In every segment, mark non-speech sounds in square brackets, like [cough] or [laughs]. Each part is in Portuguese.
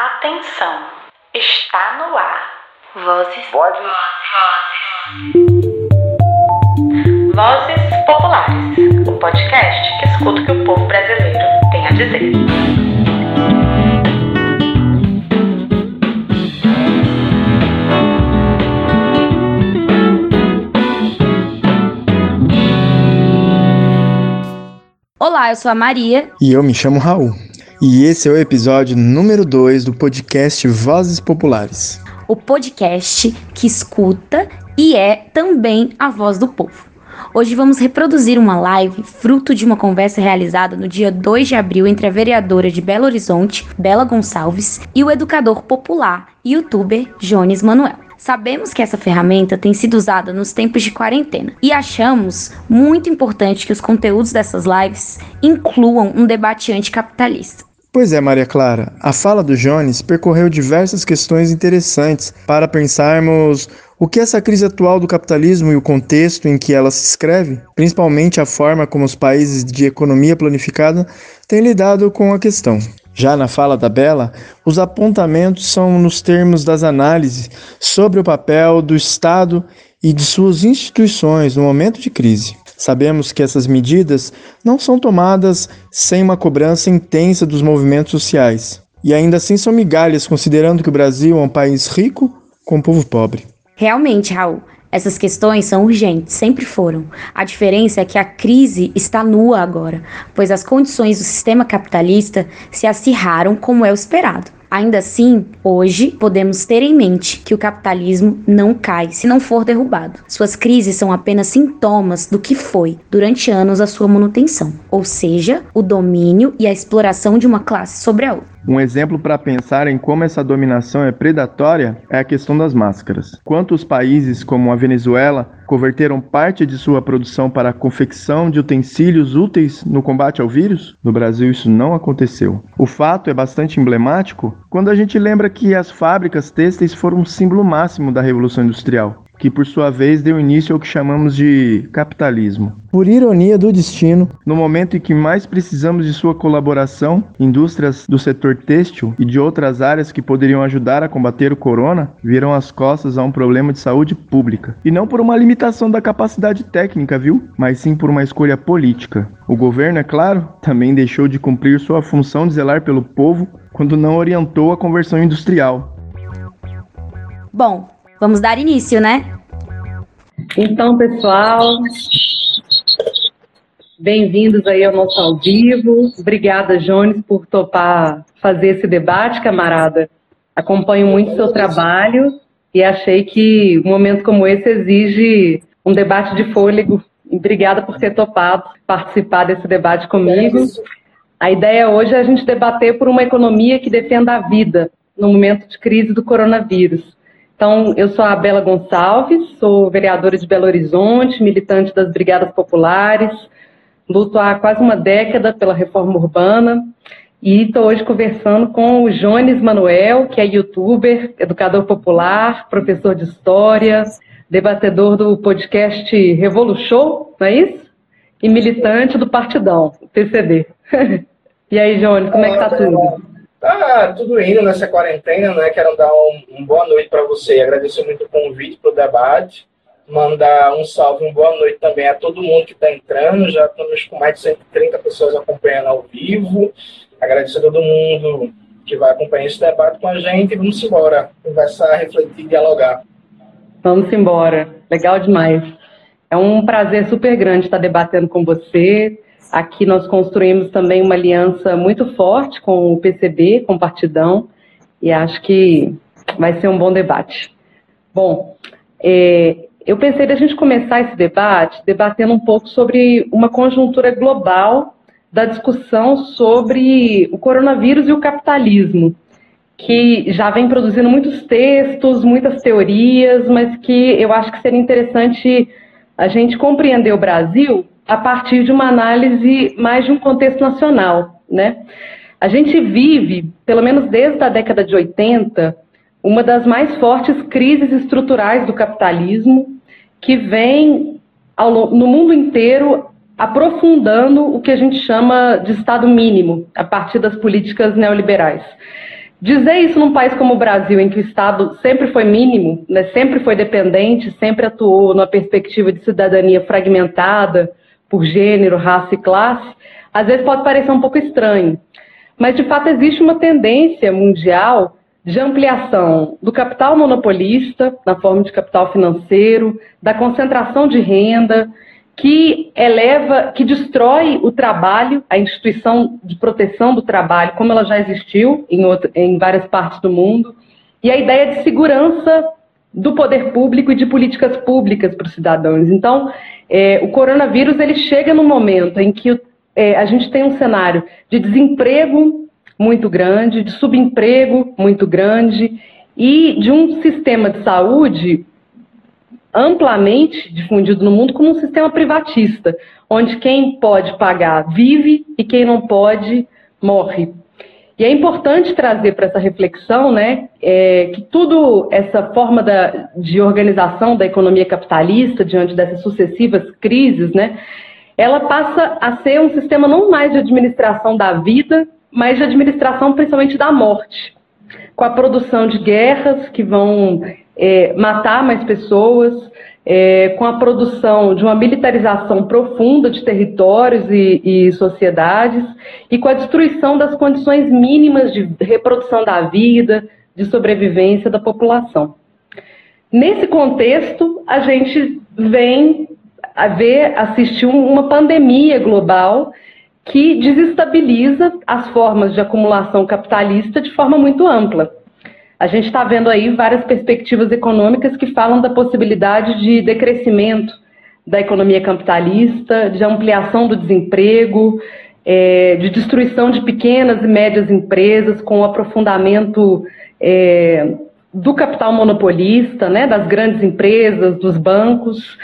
Atenção, está no ar. Vozes. Vozes. Vozes Populares, o podcast que escuta o que o povo brasileiro tem a dizer. Olá, eu sou a Maria. E eu me chamo Raul. E esse é o episódio número 2 do podcast Vozes Populares. O podcast que escuta e é também a voz do povo. Hoje vamos reproduzir uma live fruto de uma conversa realizada no dia 2 de abril entre a vereadora de Belo Horizonte, Bela Gonçalves, e o educador popular e youtuber Jones Manuel. Sabemos que essa ferramenta tem sido usada nos tempos de quarentena e achamos muito importante que os conteúdos dessas lives incluam um debate anticapitalista. Pois é, Maria Clara, a fala do Jones percorreu diversas questões interessantes para pensarmos o que essa crise atual do capitalismo e o contexto em que ela se escreve, principalmente a forma como os países de economia planificada têm lidado com a questão. Já na fala da Bela, os apontamentos são nos termos das análises sobre o papel do Estado e de suas instituições no momento de crise. Sabemos que essas medidas não são tomadas sem uma cobrança intensa dos movimentos sociais. E ainda assim são migalhas, considerando que o Brasil é um país rico com um povo pobre. Realmente, Raul, essas questões são urgentes, sempre foram. A diferença é que a crise está nua agora, pois as condições do sistema capitalista se acirraram como é o esperado. Ainda assim, hoje podemos ter em mente que o capitalismo não cai se não for derrubado. Suas crises são apenas sintomas do que foi durante anos a sua manutenção, ou seja, o domínio e a exploração de uma classe sobre a outra. Um exemplo para pensar em como essa dominação é predatória é a questão das máscaras. Quantos países, como a Venezuela, converteram parte de sua produção para a confecção de utensílios úteis no combate ao vírus? No Brasil, isso não aconteceu. O fato é bastante emblemático quando a gente lembra que as fábricas têxteis foram um símbolo máximo da Revolução Industrial que por sua vez deu início ao que chamamos de capitalismo. Por ironia do destino, no momento em que mais precisamos de sua colaboração, indústrias do setor têxtil e de outras áreas que poderiam ajudar a combater o corona viram as costas a um problema de saúde pública. E não por uma limitação da capacidade técnica, viu? Mas sim por uma escolha política. O governo, é claro, também deixou de cumprir sua função de zelar pelo povo quando não orientou a conversão industrial. Bom, Vamos dar início, né? Então, pessoal, bem-vindos aí ao nosso ao vivo. Obrigada, Jones, por topar fazer esse debate, camarada. Acompanho muito o seu trabalho e achei que um momento como esse exige um debate de fôlego. Obrigada por ter topado participar desse debate comigo. A ideia hoje é a gente debater por uma economia que defenda a vida no momento de crise do coronavírus. Então, eu sou a Bela Gonçalves, sou vereadora de Belo Horizonte, militante das Brigadas Populares, luto há quase uma década pela reforma urbana e estou hoje conversando com o Jones Manuel, que é youtuber, educador popular, professor de história, debatedor do podcast Revolution, não é isso? E militante do Partidão, PCD. [laughs] e aí, Jones, como é que tá tudo? Tá tudo indo nessa quarentena, né? Quero dar um, um boa noite para você, agradecer muito o convite para o debate, mandar um salve, uma boa noite também a todo mundo que está entrando, já estamos com mais de 130 pessoas acompanhando ao vivo, agradecer a todo mundo que vai acompanhar esse debate com a gente, vamos embora, conversar, refletir, dialogar. Vamos embora, legal demais. É um prazer super grande estar debatendo com você, Aqui nós construímos também uma aliança muito forte com o PCB, com o Partidão, e acho que vai ser um bom debate. Bom, é, eu pensei da gente começar esse debate debatendo um pouco sobre uma conjuntura global da discussão sobre o coronavírus e o capitalismo, que já vem produzindo muitos textos, muitas teorias, mas que eu acho que seria interessante a gente compreender o Brasil a partir de uma análise mais de um contexto nacional, né? A gente vive, pelo menos desde a década de 80, uma das mais fortes crises estruturais do capitalismo, que vem ao, no mundo inteiro aprofundando o que a gente chama de Estado mínimo, a partir das políticas neoliberais. Dizer isso num país como o Brasil, em que o Estado sempre foi mínimo, né, sempre foi dependente, sempre atuou numa perspectiva de cidadania fragmentada por gênero, raça e classe, às vezes pode parecer um pouco estranho. Mas, de fato, existe uma tendência mundial de ampliação do capital monopolista, na forma de capital financeiro, da concentração de renda, que eleva, que destrói o trabalho, a instituição de proteção do trabalho, como ela já existiu em, outra, em várias partes do mundo, e a ideia de segurança do poder público e de políticas públicas para os cidadãos. Então, é, o coronavírus ele chega no momento em que é, a gente tem um cenário de desemprego muito grande, de subemprego muito grande e de um sistema de saúde amplamente difundido no mundo como um sistema privatista, onde quem pode pagar vive e quem não pode morre. E é importante trazer para essa reflexão né, é, que tudo essa forma da, de organização da economia capitalista, diante dessas sucessivas crises, né, ela passa a ser um sistema não mais de administração da vida, mas de administração principalmente da morte, com a produção de guerras que vão é, matar mais pessoas, é, com a produção de uma militarização profunda de territórios e, e, sociedades e com a destruição das condições mínimas de reprodução da vida, de sobrevivência da população. Nesse contexto, a gente vem a ver, assistir uma pandemia global que desestabiliza as formas de acumulação capitalista de forma muito ampla. A gente está vendo aí várias perspectivas econômicas que falam da possibilidade de decrescimento da economia capitalista, de ampliação do desemprego, é, de destruição de pequenas e médias empresas, com o aprofundamento é, do capital monopolista, né, das grandes empresas, dos bancos.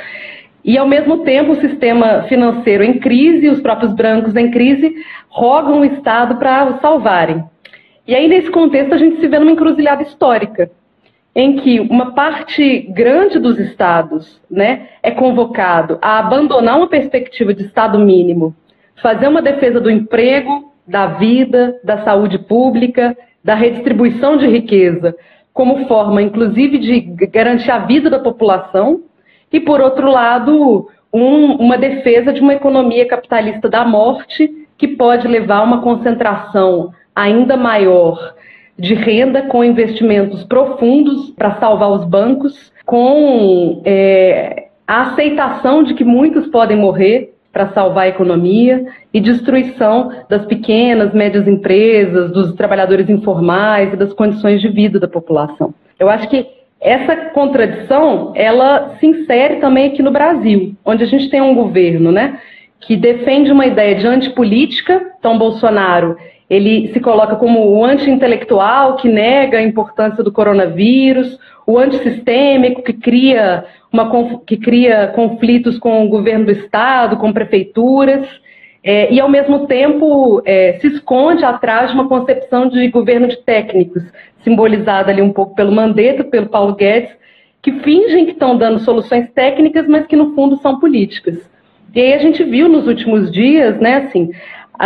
E, ao mesmo tempo, o sistema financeiro em crise, os próprios brancos em crise, rogam o Estado para o salvarem. E aí, nesse contexto, a gente se vê numa encruzilhada histórica, em que uma parte grande dos estados né, é convocado a abandonar uma perspectiva de Estado mínimo, fazer uma defesa do emprego, da vida, da saúde pública, da redistribuição de riqueza, como forma, inclusive, de garantir a vida da população, e, por outro lado, um, uma defesa de uma economia capitalista da morte, que pode levar a uma concentração ainda maior de renda com investimentos profundos para salvar os bancos, com é, a aceitação de que muitos podem morrer para salvar a economia e destruição das pequenas, médias empresas, dos trabalhadores informais e das condições de vida da população. Eu acho que essa contradição, ela se insere também aqui no Brasil, onde a gente tem um governo, né, que defende uma ideia de antipolítica, então Bolsonaro ele se coloca como o anti-intelectual que nega a importância do coronavírus, o antissistêmico que cria, uma, que cria conflitos com o governo do estado, com prefeituras, é, e ao mesmo tempo é, se esconde atrás de uma concepção de governo de técnicos, simbolizada ali um pouco pelo Mandetta, pelo Paulo Guedes, que fingem que estão dando soluções técnicas, mas que no fundo são políticas. E aí a gente viu nos últimos dias, né, assim,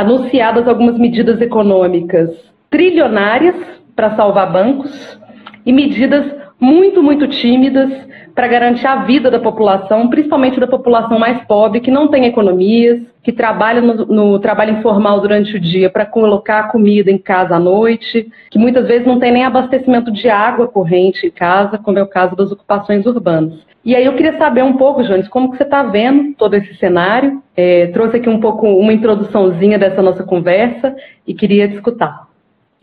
anunciadas algumas medidas econômicas trilionárias para salvar bancos e medidas muito, muito tímidas para garantir a vida da população, principalmente da população mais pobre, que não tem economias, que trabalha no, no trabalho informal durante o dia para colocar comida em casa à noite, que muitas vezes não tem nem abastecimento de água corrente em casa, como é o caso das ocupações urbanas. E aí eu queria saber um pouco, Jones, como que você está vendo todo esse cenário? É, trouxe aqui um pouco uma introduçãozinha dessa nossa conversa e queria te escutar.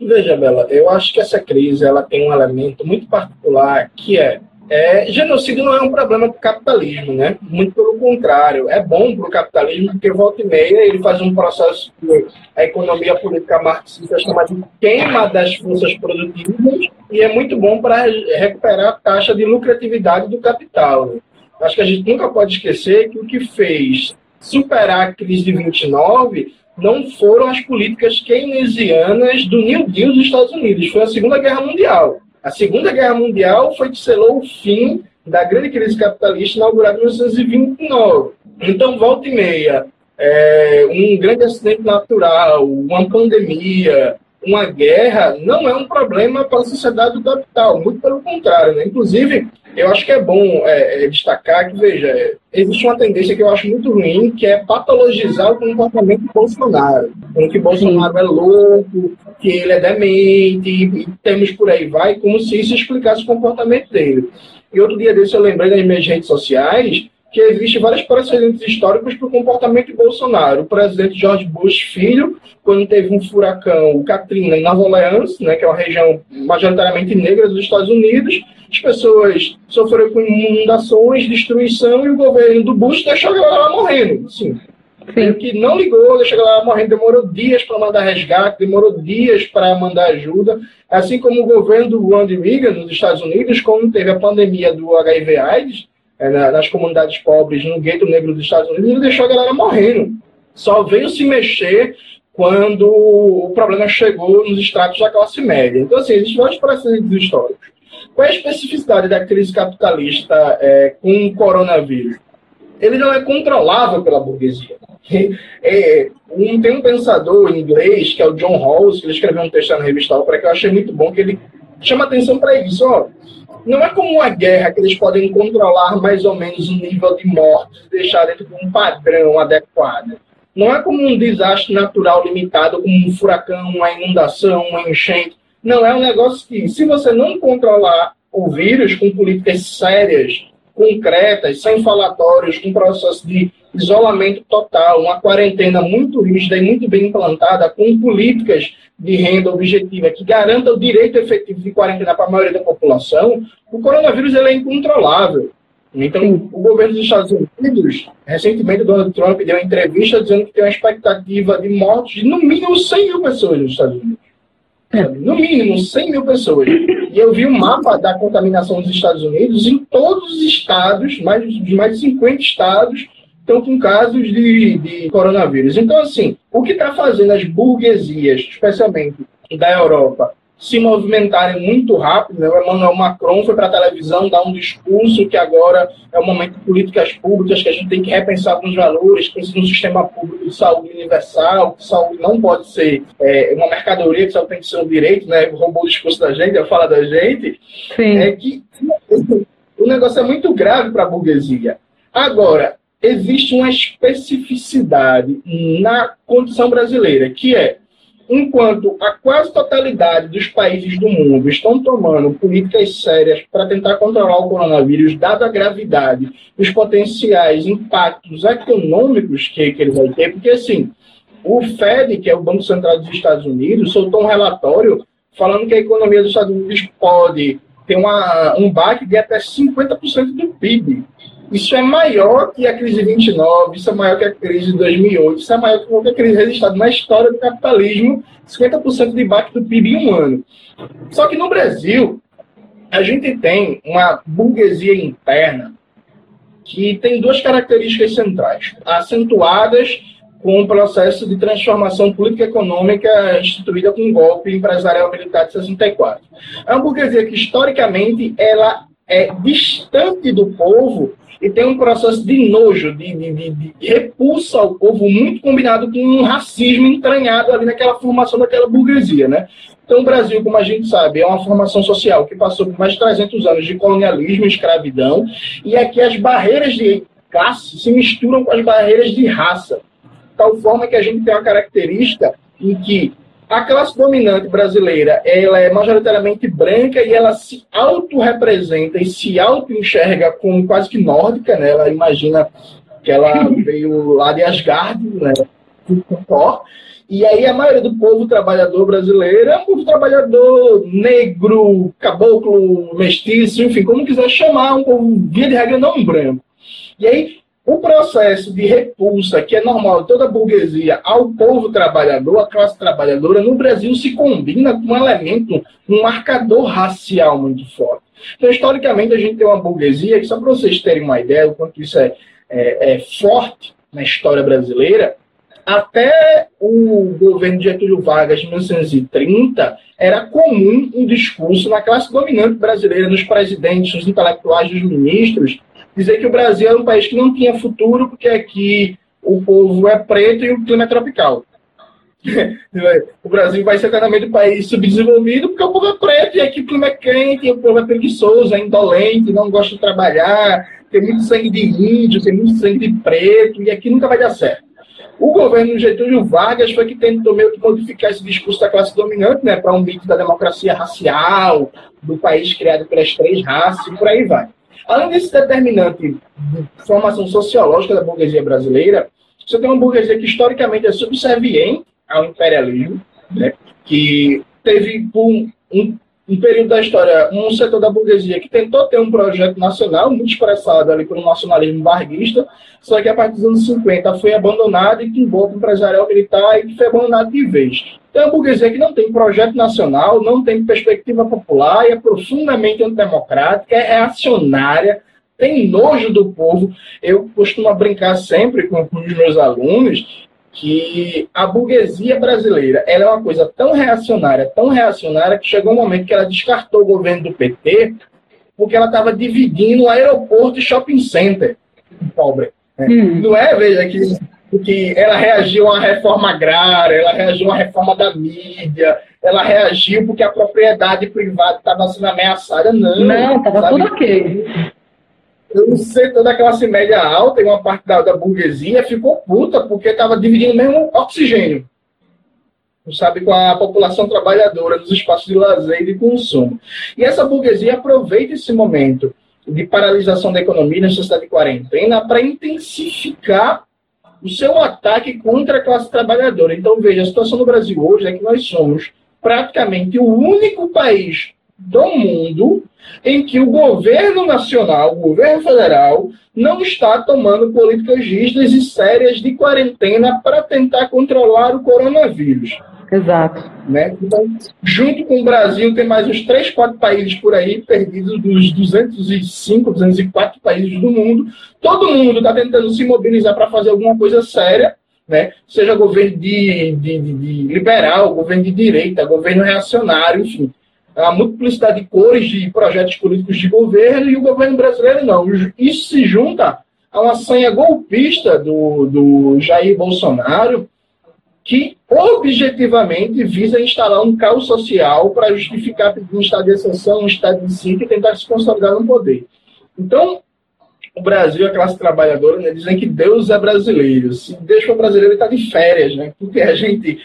Veja, Bela, eu acho que essa crise ela tem um elemento muito particular que é é, genocídio não é um problema para o capitalismo, né? Muito pelo contrário, é bom para o capitalismo porque volta e meia ele faz um processo que a economia política marxista chama de queima das forças produtivas e é muito bom para recuperar a taxa de lucratividade do capital. Acho que a gente nunca pode esquecer que o que fez superar a crise de 29 não foram as políticas keynesianas do New Deal dos Estados Unidos, foi a Segunda Guerra Mundial. A Segunda Guerra Mundial foi que selou o fim da grande crise capitalista inaugurada em 1929. Então, volta e meia, é, um grande acidente natural, uma pandemia, uma guerra não é um problema para a sociedade do capital, muito pelo contrário. Né? Inclusive, eu acho que é bom é, é, destacar que, veja, existe uma tendência que eu acho muito ruim, que é patologizar o comportamento do Bolsonaro. Como que Bolsonaro é louco, que ele é demente, e temos por aí vai, como se isso explicasse o comportamento dele. E outro dia desse eu lembrei nas minhas redes sociais que existe vários precedentes históricos para o comportamento de Bolsonaro. O presidente George Bush filho, quando teve um furacão, Katrina, em Nova Orleans, né, que é uma região majoritariamente negra dos Estados Unidos, as pessoas sofreram com inundações, destruição, e o governo do Bush deixou a galera morrendo. Sim. Sim. que não ligou, deixou a galera morrendo, demorou dias para mandar resgate, demorou dias para mandar ajuda. Assim como o governo do Ronald Reagan, nos Estados Unidos, quando teve a pandemia do HIV-AIDS, é, nas comunidades pobres, no gueto negro dos Estados Unidos, ele deixou a galera morrendo. Só veio se mexer quando o problema chegou nos estratos da classe média. Então, assim, existem vários precedentes históricos. Qual é a especificidade da crise capitalista é, com o coronavírus? Ele não é controlável pela burguesia. [laughs] É, um, tem um pensador inglês, que é o John Rawls, que ele escreveu um texto na revista Opera que eu achei muito bom, que ele chama atenção para isso. Ó, não é como uma guerra que eles podem controlar mais ou menos o nível de mortes, deixar dentro de um padrão adequado. Não é como um desastre natural limitado, como um furacão, uma inundação, uma enchente. Não, é um negócio que, se você não controlar o vírus com políticas sérias, concretas, sem falatórios, com processo de isolamento total, uma quarentena muito rígida e muito bem implantada, com políticas de renda objetiva que garanta o direito efetivo de quarentena para a maioria da população, o coronavírus ele é incontrolável. Então, Sim. o governo dos Estados Unidos, recentemente, o Donald Trump deu uma entrevista dizendo que tem uma expectativa de mortes de no mínimo 100 mil pessoas nos Estados Unidos. É. No mínimo 100 mil pessoas. E eu vi um mapa da contaminação dos Estados Unidos em todos os estados, mais de mais de 50 estados, estão com casos de, de coronavírus. Então, assim, o que está fazendo as burguesias, especialmente da Europa, se movimentarem muito rápido. Né? O Emmanuel Macron foi para a televisão dar um discurso que agora é o momento de políticas públicas, que a gente tem que repensar alguns valores, de um sistema público de saúde universal, que saúde não pode ser é, uma mercadoria, que só tem que ser um direito, né? roubou o discurso da gente, fala da gente. Sim. É que [laughs] o negócio é muito grave para a burguesia. Agora, existe uma especificidade na condição brasileira, que é enquanto a quase totalidade dos países do mundo estão tomando políticas sérias para tentar controlar o coronavírus, dada a gravidade, os potenciais impactos econômicos que, que ele vai ter, porque assim, o Fed, que é o Banco Central dos Estados Unidos, soltou um relatório falando que a economia dos Estados Unidos pode ter uma, um baque de até 50% do PIB. Isso é maior que a crise de 29, isso é maior que a crise de 2008, isso é maior que qualquer crise registrada na história do capitalismo, 50% de baque do PIB em um ano. Só que no Brasil, a gente tem uma burguesia interna que tem duas características centrais, acentuadas com o processo de transformação política econômica instituída com o golpe empresarial militar de 64. É uma burguesia que, historicamente, ela é distante do povo e tem um processo de nojo, de, de, de, de, repulsa ao povo, muito combinado com um racismo entranhado ali naquela formação daquela burguesia, né? Então, o Brasil, como a gente sabe, é uma formação social que passou por mais de 300 anos de colonialismo e escravidão, e aqui as barreiras de classe se misturam com as barreiras de raça, tal forma que a gente tem uma característica em que a classe dominante brasileira ela é majoritariamente branca e ela se auto-representa e se auto-enxerga como quase que nórdica, né? Ela imagina que ela [laughs] veio lá de Asgard, né? E aí a maioria do povo trabalhador brasileiro é um povo trabalhador negro, caboclo, mestiço, enfim, como quiser chamar, um povo, via de regra, não branco. E aí o processo de repulsa, que é normal de toda a burguesia, ao povo trabalhador, à classe trabalhadora, no Brasil se combina com um elemento, um marcador racial muito forte. Então, historicamente, a gente tem uma burguesia que, só para vocês terem uma ideia do quanto isso é, é, é forte na história brasileira, até o governo de Getúlio Vargas, de 1930, era comum um discurso na classe dominante brasileira, nos presidentes, nos intelectuais, nos ministros, dizer que o Brasil era um país que não tinha futuro, porque aqui o povo é preto e o clima é tropical. [laughs] o Brasil vai ser eternamente um país subdesenvolvido porque o povo é preto e aqui o clima é quente, o povo é preguiçoso, é indolente, não gosta de trabalhar, tem muito sangue de índio, tem muito sangue de preto, e aqui nunca vai dar certo. O governo Getúlio Vargas foi que tentou meio que modificar esse discurso da classe dominante, né, para um mito da democracia racial, do país criado pelas três raças, e por aí vai. Além desse determinante de formação sociológica da burguesia brasileira, você tem uma burguesia que historicamente é subserviente ao imperialismo, né, que teve um, um um período da história, um setor da burguesia que tentou ter um projeto nacional, muito expressado ali um nacionalismo varguista, só que a partir dos anos 50 foi abandonado e para o empresarial militar e que foi abandonado de vez. Então, é uma burguesia que não tem projeto nacional, não tem perspectiva popular, é profundamente antidemocrática, é reacionária, tem nojo do povo. Eu costumo brincar sempre com, com os meus alunos que a burguesia brasileira ela é uma coisa tão reacionária, tão reacionária, que chegou um momento que ela descartou o governo do PT porque ela estava dividindo o aeroporto e shopping center. Pobre. Né? Hum. Não é, veja, que, que ela reagiu a uma reforma agrária, ela reagiu a uma reforma da mídia, ela reagiu porque a propriedade privada estava sendo ameaçada. Não, não estava tudo ok o setor da classe média alta e uma parte da, da burguesia ficou puta porque estava dividindo mesmo oxigênio. Sabe, com a população trabalhadora nos espaços de lazer e de consumo. E essa burguesia aproveita esse momento de paralisação da economia na sociedade de quarentena para intensificar o seu ataque contra a classe trabalhadora. Então, veja, a situação no Brasil hoje é que nós somos praticamente o único país do mundo em que o governo nacional, o governo federal, não está tomando políticas rígidas e sérias de quarentena para tentar controlar o coronavírus. Exato. Né? Então, junto com o Brasil, tem mais uns 3, 4 países por aí, perdidos dos 205, 204 países do mundo. Todo mundo está tentando se mobilizar para fazer alguma coisa séria, né? seja governo de, de, de, de liberal, governo de direita, governo reacionário, enfim a multiplicidade de cores de projetos políticos de governo e o governo brasileiro não. Isso se junta a uma senha golpista do, do Jair Bolsonaro, que objetivamente visa instalar um caos social para justificar um estado de exceção, um estado de sítio e tentar se consolidar no poder. Então, o Brasil, a classe trabalhadora, né, dizem que Deus é brasileiro. Se Deus for brasileiro, ele está de férias, né? Porque a gente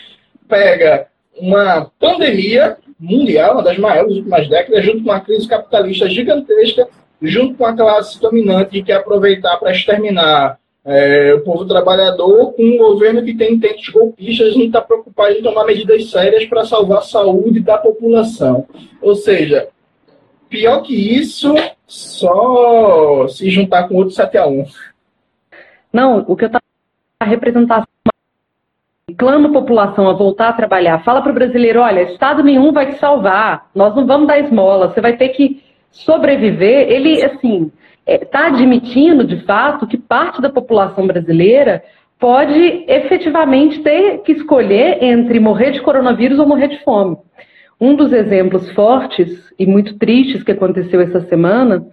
pega uma pandemia mundial, uma das maiores últimas décadas, junto com uma crise capitalista gigantesca, junto com a classe dominante que quer aproveitar para exterminar é, o povo trabalhador, com um governo que tem intentos golpistas e não está preocupado em tomar medidas sérias para salvar a saúde da população. Ou seja, pior que isso, só se juntar com outro 7 a 1 Não, o que eu estava representando clama a população a voltar a trabalhar, fala para o brasileiro, olha, Estado nenhum vai te salvar, nós não vamos dar esmola, você vai ter que sobreviver, ele, assim, está é, admitindo, de fato, que parte da população brasileira pode efetivamente ter que escolher entre morrer de coronavírus ou morrer de fome. Um dos exemplos fortes e muito tristes que aconteceu essa semana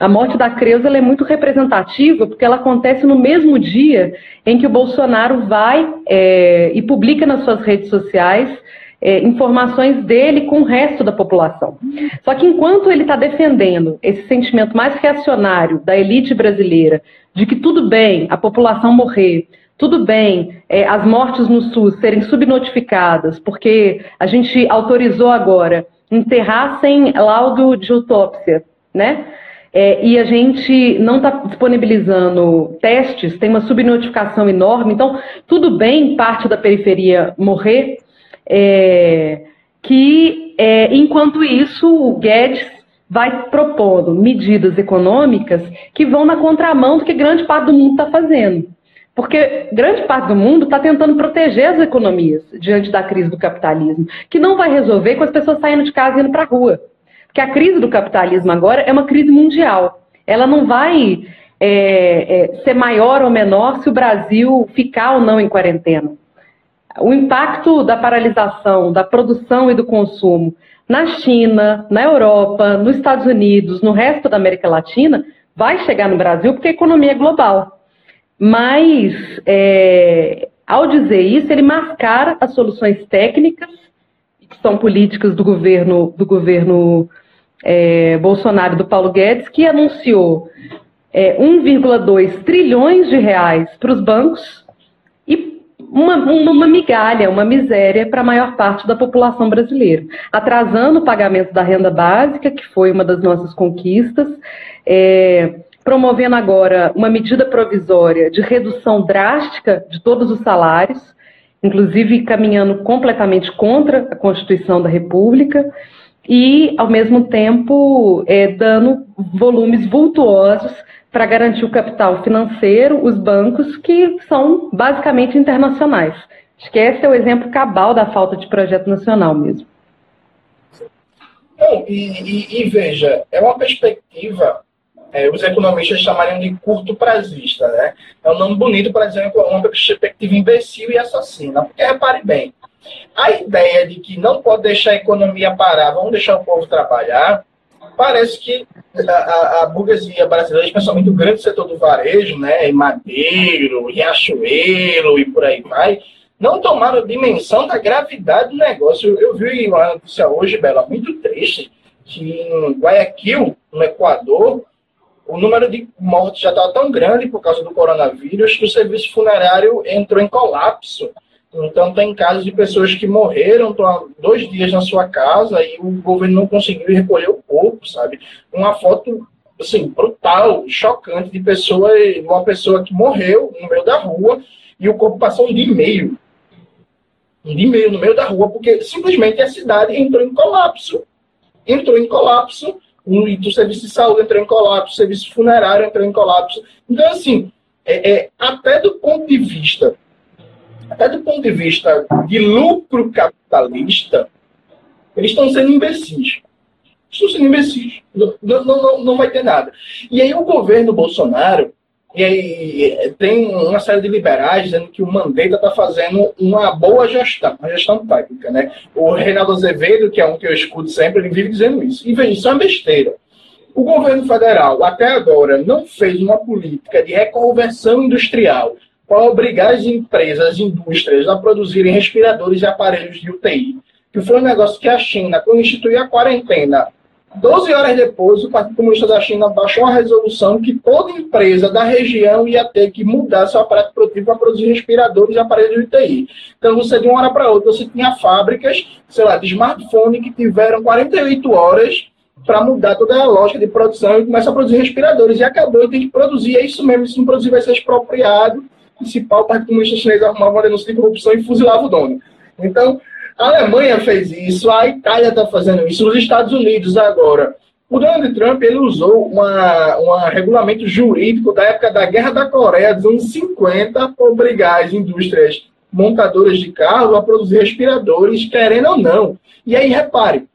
a morte da Creuza é muito representativa porque ela acontece no mesmo dia em que o Bolsonaro vai é, e publica nas suas redes sociais é, informações dele com o resto da população. Só que enquanto ele está defendendo esse sentimento mais reacionário da elite brasileira, de que tudo bem a população morrer, tudo bem é, as mortes no SUS serem subnotificadas, porque a gente autorizou agora enterrar sem laudo de autópsia, né? É, e a gente não está disponibilizando testes, tem uma subnotificação enorme, então tudo bem parte da periferia morrer, é, que é, enquanto isso o Guedes vai propondo medidas econômicas que vão na contramão do que grande parte do mundo está fazendo. Porque grande parte do mundo está tentando proteger as economias diante da crise do capitalismo, que não vai resolver com as pessoas saindo de casa e indo para a rua. Porque a crise do capitalismo agora é uma crise mundial. Ela não vai é, é, ser maior ou menor se o Brasil ficar ou não em quarentena. O impacto da paralisação da produção e do consumo na China, na Europa, nos Estados Unidos, no resto da América Latina, vai chegar no Brasil porque a economia é global. Mas é, Ao dizer isso, ele mascara as soluções técnicas, são políticas do governo, do governo é, Bolsonaro do Paulo Guedes, que anunciou é, 1,2 trilhões de reais para os bancos e uma, uma, migalha, uma miséria para a maior parte da população brasileira, atrasando o pagamento da renda básica, que foi uma das nossas conquistas, é, promovendo agora uma medida provisória de redução drástica de todos os salários, inclusive caminhando completamente contra a Constituição da República e, ao mesmo tempo, é, dando volumes vultuosos para garantir o capital financeiro, os bancos, que são basicamente internacionais. Acho que esse é o exemplo cabal da falta de projeto nacional mesmo. Não, e, e, e veja, é uma perspectiva, é, os economistas chamariam de curto prazista, né? É um nome bonito para dizer uma perspectiva imbecil e assassina. Porque repare bem, a ideia de que não pode deixar a economia parar, vamos deixar o povo trabalhar, parece que a, a, a burguesia brasileira, especialmente o grande setor do varejo, né, Madeiro, Riachuelo e por aí vai, não tomaram dimensão da gravidade do negócio. Eu, eu vi uma notícia hoje, Bela, muito triste, que em Guayaquil, no Equador, o número de mortes já estava tão grande por causa do coronavírus que o serviço funerário entrou em colapso. Então, tem casos de pessoas que morreram, há dois dias na sua casa e o governo não conseguiu recolher o corpo, sabe? Uma foto, assim, brutal, chocante de pessoa, uma pessoa que morreu no meio da rua e o corpo passou um dia e meio. Um dia e meio no meio da rua, porque simplesmente a cidade entrou em colapso. Entrou em colapso, o serviço de saúde entrou em colapso, o serviço funerário entrou em colapso. Então, assim, é, é até do ponto de vista até do ponto de vista de lucro capitalista, eles estão sendo imbecis. Estão sendo imbecis. Não, não, não, não vai ter nada. E aí o governo Bolsonaro, e aí tem uma série de liberais dizendo que o Mandetta está fazendo uma boa gestão, uma gestão técnica, né? O Reinaldo Azevedo, que é um que eu escuto sempre, ele vive dizendo isso. E vem, isso é uma besteira. O governo federal, até agora, não fez uma política de reconversão industrial para obrigar as empresas, as indústrias a produzirem respiradores e aparelhos de UTI, que foi um negócio que a China, quando instituiu a quarentena, 12 horas depois, o Partido Comunista da China baixou uma resolução que toda empresa da região ia ter que mudar seu aparato produtivo para produzir respiradores e aparelhos de UTI. Então, você, de uma hora para outra, você tinha fábricas, sei lá, de smartphone que tiveram 48 horas para mudar toda a lógica de produção e começa a produzir respiradores. E acabou, tem que produzir, é isso mesmo, se não produzir vai ser expropriado principal, o Partido Comunista Chinês arrumava uma denúncia de corrupção e fuzilava o dono. Então, a Alemanha fez isso, a Itália está fazendo isso, os Estados Unidos agora. O Donald Trump ele usou um regulamento jurídico da época da Guerra da Coreia, dos anos 50, para obrigar as indústrias montadoras de carro a produzir respiradores, querendo ou não. E aí, repare,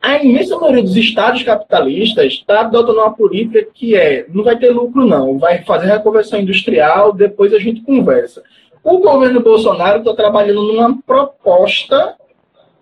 a imensa maioria dos estados capitalistas está adotando uma política que é não vai ter lucro, não, vai fazer reconversão industrial, depois a gente conversa. O governo Bolsonaro está trabalhando numa proposta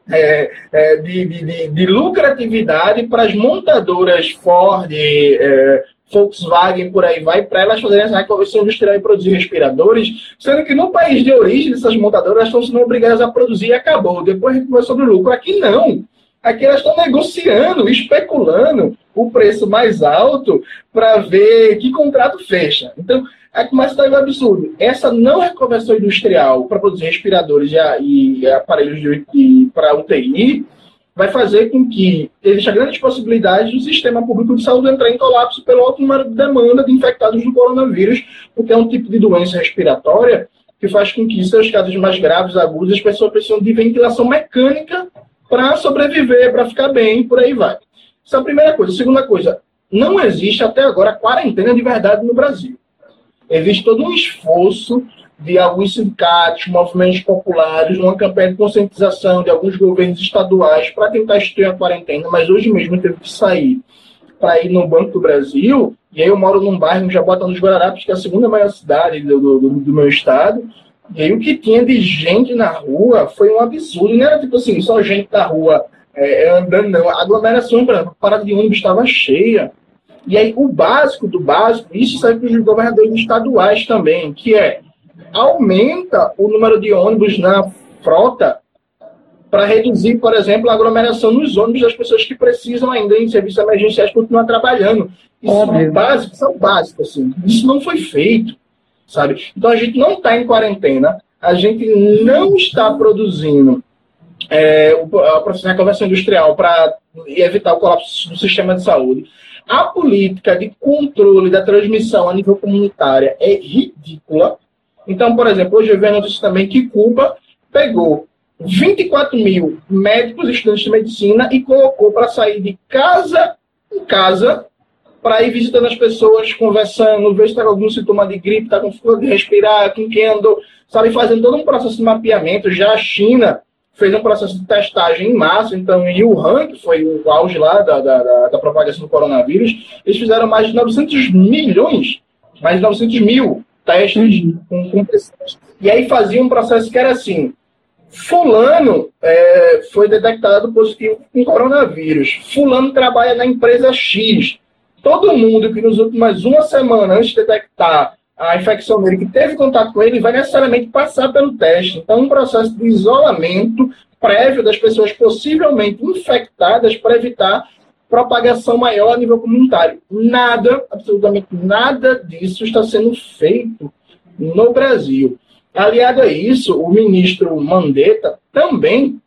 é, é, de, de, de, lucratividade para as montadoras Ford, é, Volkswagen, por aí vai, para elas fazerem essa reconversão industrial e produzir respiradores, sendo que no país de origem dessas montadoras estão sendo obrigadas a produzir e acabou. Depois a gente conversa sobre o lucro. Aqui não. Aqui elas estão negociando, especulando o preço mais alto para ver que contrato fecha. Então, é começa a dar um absurdo. Essa não reconversão industrial para produzir respiradores e, e aparelhos para UTI vai fazer com que exista grandes possibilidades do sistema público de saúde entrar em colapso pelo alto número de demanda de infectados do coronavírus, porque é um tipo de doença respiratória que faz com que, seus casos mais graves, agudos, as pessoas precisam de ventilação mecânica para sobreviver, para ficar bem, por aí vai. Essa é a primeira coisa. Segunda coisa, não existe até agora quarentena de verdade no Brasil. Existe todo um esforço de alguns sindicatos, movimentos populares, uma campanha de conscientização de alguns governos estaduais para tentar instituir a quarentena, mas hoje mesmo teve que sair para ir no Banco do Brasil, e aí eu moro num bairro, já bota nos Guararapes, que é a segunda maior cidade do, do, do meu estado, e aí o que tinha de gente na rua foi um absurdo. Não era tipo assim, só gente na rua é, andando, não. A aglomeração, a parada de ônibus estava cheia. E aí o básico do básico, isso serve para os governadores estaduais também, que é aumenta o número de ônibus na frota para reduzir, por exemplo, a aglomeração nos ônibus das pessoas que precisam ainda em serviços emergenciais continuar trabalhando. Isso Óbvio. é básico, são básicos, assim. Isso não foi feito, sabe? Então a gente não está em quarentena, a gente não está produzindo é, a processar a conversão industrial para evitar o colapso do sistema de saúde. A política de controle da transmissão a nível comunitária é ridícula. Então, por exemplo, hoje eu vi a notícia também que Cuba pegou 24 mil médicos, estudantes de medicina, e colocou para sair de casa em casa para ir visitando as pessoas, conversando, ver se está com algum sintoma de gripe, está com dificuldade de respirar, com quem andou, sabe, fazendo todo um processo de mapeamento. Já a China fez um processo de testagem em massa, então em Wuhan, que foi o auge lá da, da, da propagação do coronavírus, eles fizeram mais de 900 milhões, mais de 900 mil testes uhum. com, com pessoas. E aí faziam um processo que era assim, Fulano é, foi detectado positivo com coronavírus. Fulano trabalha na empresa X. Todo mundo que nos últimos uma semana antes de detectar a infecção dele, que teve contato com ele, vai necessariamente passar pelo teste. Então, um processo de isolamento prévio das pessoas possivelmente infectadas para evitar propagação maior a nível comunitário. Nada, absolutamente nada disso está sendo feito no Brasil. Aliado a isso, o ministro Mandetta também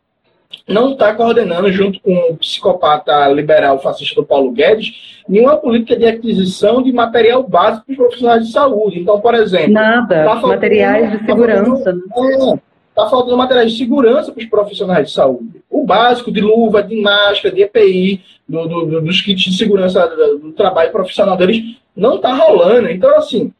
não está coordenando, junto com o psicopata liberal fascista do Paulo Guedes, nenhuma política de aquisição de material básico para os profissionais de saúde. Então, por exemplo. Nada, tá faltando, materiais de tá segurança. Está faltando, é, tá faltando materiais de segurança para os profissionais de saúde. O básico de luva, de máscara, de EPI, do, do, dos kits de segurança do, do trabalho profissional deles, não está rolando. Então, assim,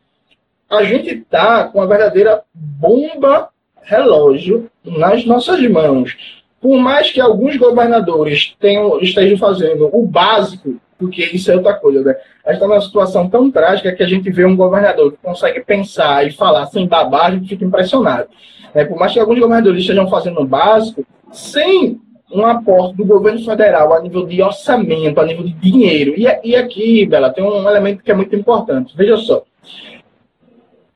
a gente está com a verdadeira bomba relógio nas nossas mãos. Por mais que alguns governadores tenham, estejam fazendo o básico, porque isso é outra coisa, né? A gente está numa situação tão trágica que a gente vê um governador que consegue pensar e falar sem babar, a gente fica impressionado. É, por mais que alguns governadores estejam fazendo o básico, sem um aporte do governo federal a nível de orçamento, a nível de dinheiro. E, e aqui, Bela, tem um elemento que é muito importante. Veja só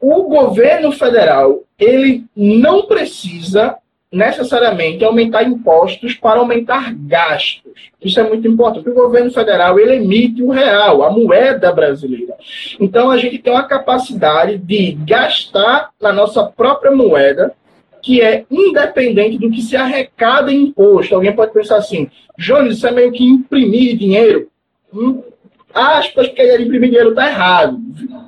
o governo federal ele não precisa necessariamente aumentar impostos para aumentar gastos. Isso é muito importante. O governo federal ele emite o real, a moeda brasileira. Então a gente tem uma capacidade de gastar na nossa própria moeda, que é independente do que se arrecada em imposto. Alguém pode pensar assim, Jones, isso é meio que imprimir dinheiro. Hum, aspas, porque imprimir dinheiro está errado.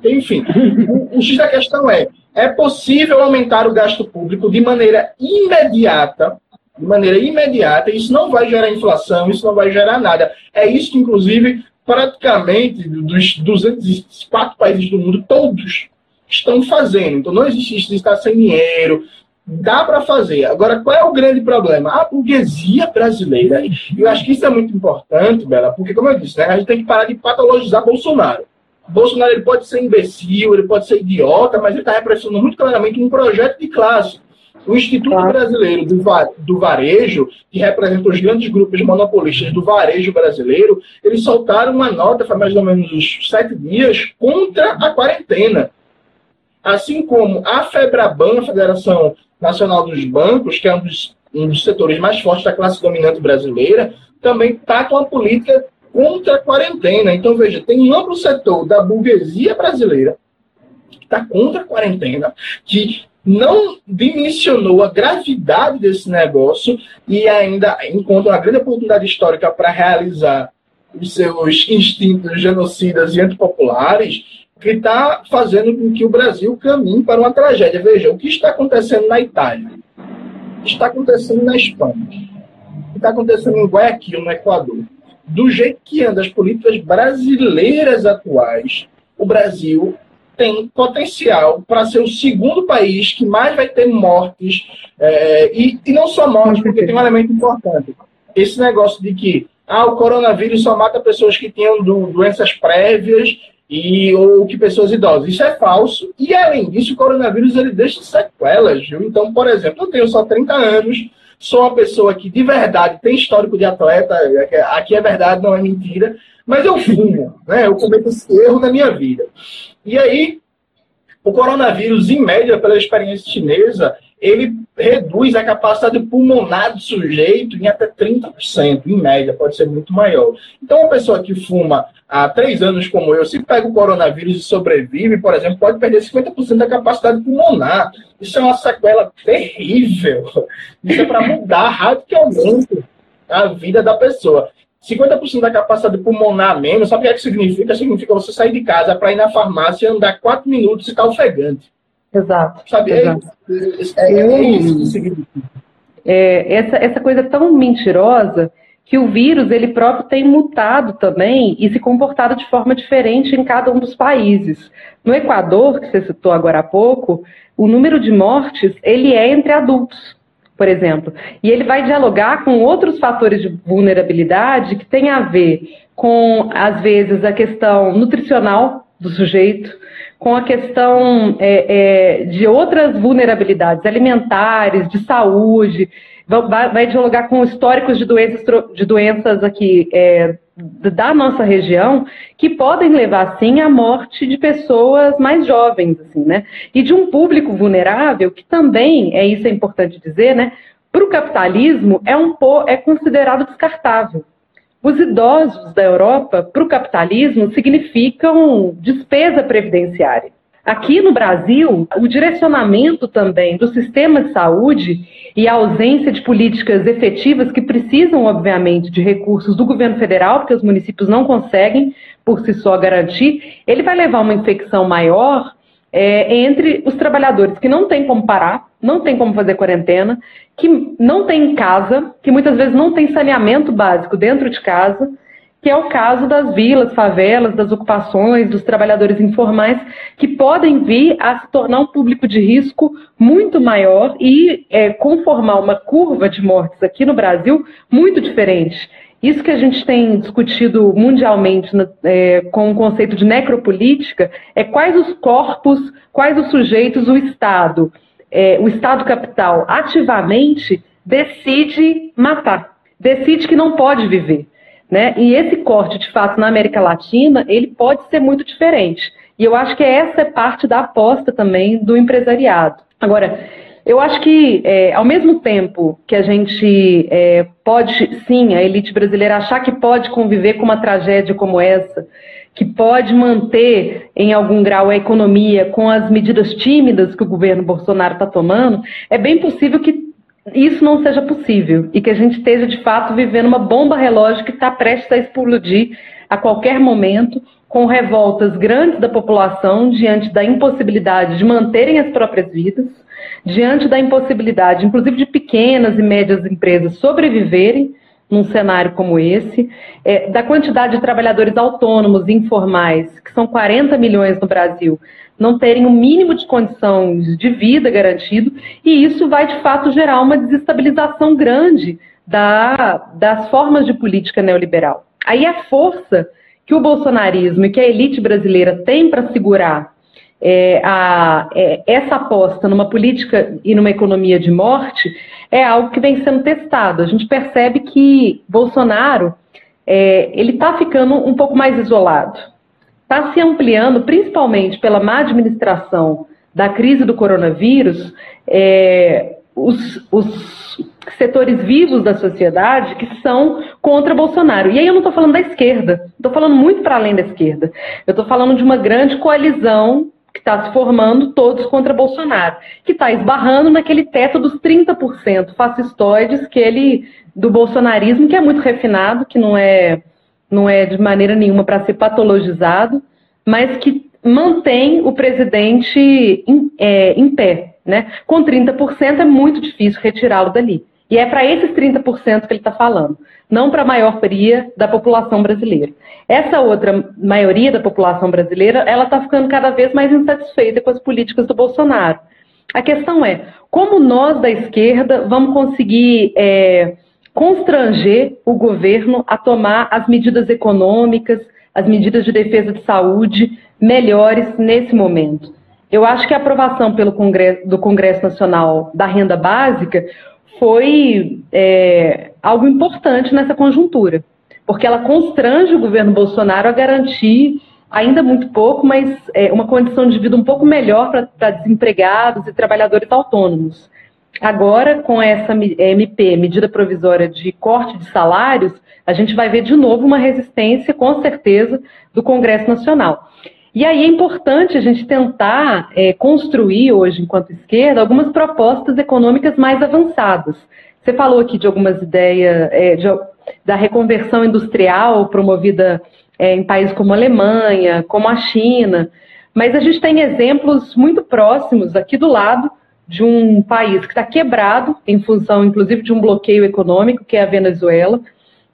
Enfim, o, o X da questão é, é possível aumentar o gasto público de maneira imediata, de maneira imediata, isso não vai gerar inflação, isso não vai gerar nada. É isso que, inclusive, praticamente dos 204 países do mundo, todos estão fazendo. Então, não existe isso de estar sem dinheiro, Dá para fazer. Agora, qual é o grande problema? A burguesia brasileira. Eu acho que isso é muito importante, Bela, porque, como eu disse, né, a gente tem que parar de patologizar Bolsonaro. Bolsonaro ele pode ser imbecil, ele pode ser idiota, mas ele está representando muito claramente um projeto de classe. O Instituto. Brasileiro do, do, Varejo, que representa os grandes grupos monopolistas do varejo brasileiro, eles soltaram uma nota, faz mais ou menos uns sete dias, contra a quarentena. Assim como a FEBRABAN, a Federação Nacional dos Bancos, que é um dos, um dos setores mais fortes da classe dominante brasileira, também está com a política contra a quarentena. Então, veja, tem um amplo setor da burguesia brasileira que está contra a quarentena, que não dimensionou a gravidade desse negócio e ainda encontra uma grande oportunidade histórica para realizar os seus instintos genocidas e antipopulares que está fazendo com que o Brasil caminhe para uma tragédia. Veja, o que está acontecendo na Itália, o que está acontecendo na Espanha, o que está acontecendo em Guayaquil, no Equador. Do jeito que andam as políticas brasileiras atuais, o Brasil tem potencial para ser o segundo país que mais vai ter mortes, é, e, e não só mortes, porque tem um elemento importante. Esse negócio de que ah, o coronavírus só mata pessoas que tinham do, doenças prévias e ou que pessoas idosas. Isso é falso. E além disso, o coronavírus ele deixa sequelas, viu? Então, por exemplo, eu tenho só 30 anos, sou uma pessoa que de verdade tem histórico de atleta, aqui é verdade, não é mentira, mas eu fumo, né? Eu cometo esse erro na minha vida. E aí, O coronavírus, em média, pela experiência chinesa, ele reduz a capacidade pulmonar do sujeito em até 30%, em média, pode ser muito maior. Então, uma pessoa que fuma há três anos como eu, se pega o coronavírus e sobrevive, por exemplo, pode perder 50% da capacidade pulmonar. Isso é uma sequela terrível. Isso é para mudar radicalmente a vida da pessoa. 50% da capacidade pulmonar menos, sabe o que, é que significa? Significa você sair de casa para ir na farmácia, andar quatro minutos e estar ofegante. Exato. Sabe? exato. É, é, é, isso. É, essa, essa coisa tão mentirosa que o vírus ele próprio tem mutado também e se comportado de forma diferente em cada um dos países. No Equador, que você citou agora há pouco, o número de mortes ele é entre adultos, por exemplo, e ele vai dialogar com outros fatores de vulnerabilidade que tem a ver com às vezes a questão nutricional do sujeito, com a questão é, é, de outras vulnerabilidades alimentares, de saúde, vai, vai dialogar com históricos de doenças, de doenças aqui é, da nossa região que podem levar sim à morte de pessoas mais jovens, assim, né? E de um público vulnerável que também, é isso é importante dizer, né? Para o capitalismo é um é considerado descartável. Os idosos da Europa, para o capitalismo, significam despesa previdenciária. Aqui no Brasil, o direcionamento também do sistema de saúde e a ausência de políticas efetivas que precisam, obviamente, de recursos do governo federal, porque os municípios não conseguem por si só garantir, ele vai levar uma infecção maior é, entre os trabalhadores que não têm como parar, não tem como fazer quarentena, que não tem casa, que muitas vezes não tem saneamento básico dentro de casa que é o caso das vilas, favelas, das ocupações, dos trabalhadores informais, que podem vir a se tornar um público de risco muito maior e é, conformar uma curva de mortes aqui no Brasil muito diferente. Isso que a gente tem discutido mundialmente é, com o conceito de necropolítica é quais os corpos, quais os sujeitos o Estado, é, o Estado capital, ativamente decide matar, decide que não pode viver. Né? E esse corte, de fato, na América Latina, ele pode ser muito diferente. E eu acho que essa é parte da aposta também do empresariado. Agora, eu acho que, é, ao mesmo tempo que a gente é, pode, sim, a elite brasileira achar que pode conviver com uma tragédia como essa, que pode manter em algum grau a economia com as medidas tímidas que o governo Bolsonaro está tomando, é bem possível que isso não seja possível e que a gente esteja de fato vivendo uma bomba relógio que está prestes a explodir a qualquer momento, com revoltas grandes da população diante da impossibilidade de manterem as próprias vidas, diante da impossibilidade, inclusive, de pequenas e médias empresas sobreviverem num cenário como esse, é, da quantidade de trabalhadores autônomos informais, que são 40 milhões no Brasil, não terem o um mínimo de condições de vida garantido, e isso vai de fato gerar uma desestabilização grande da, das formas de política neoliberal. Aí a força que o bolsonarismo e que a elite brasileira tem para segurar é, a, é, essa aposta numa política e numa economia de morte é algo que vem sendo testado. A gente percebe que Bolsonaro é, ele está ficando um pouco mais isolado está se ampliando, principalmente pela má administração da crise do coronavírus, é, os, os, setores vivos da sociedade que são contra Bolsonaro. E aí eu não estou falando da esquerda, estou falando muito para além da esquerda. Eu estou falando de uma grande coalizão que está se formando todos contra Bolsonaro, que está esbarrando naquele teto dos 30% fascistoides que ele do bolsonarismo, que é muito refinado, que não é não é de maneira nenhuma para ser patologizado, mas que mantém o presidente em, é, em pé. Né? Com 30% é muito difícil retirá-lo dali. E é para esses 30% que ele está falando, não para a maioria da população brasileira. Essa outra maioria da população brasileira, ela está ficando cada vez mais insatisfeita com as políticas do Bolsonaro. A questão é, como nós da esquerda vamos conseguir é, constranger o governo a tomar as medidas econômicas, as medidas de defesa de saúde melhores nesse momento. Eu acho que a aprovação pelo Congresso, do Congresso Nacional da renda básica foi é, algo importante nessa conjuntura, porque ela constrange o governo Bolsonaro a garantir ainda muito pouco, mas é, uma condição de vida um pouco melhor para desempregados e trabalhadores autônomos. Agora, com essa MP, medida provisória de corte de salários, a gente vai ver de novo uma resistência, com certeza, do Congresso Nacional. E aí é importante a gente tentar é, construir hoje, enquanto esquerda, algumas propostas econômicas mais avançadas. Você falou aqui de algumas ideias é, de, da reconversão industrial promovida é, em países como a Alemanha, como a China, mas a gente tem exemplos muito próximos aqui do lado de um país que está quebrado, em função, inclusive, de um bloqueio econômico, que é a Venezuela,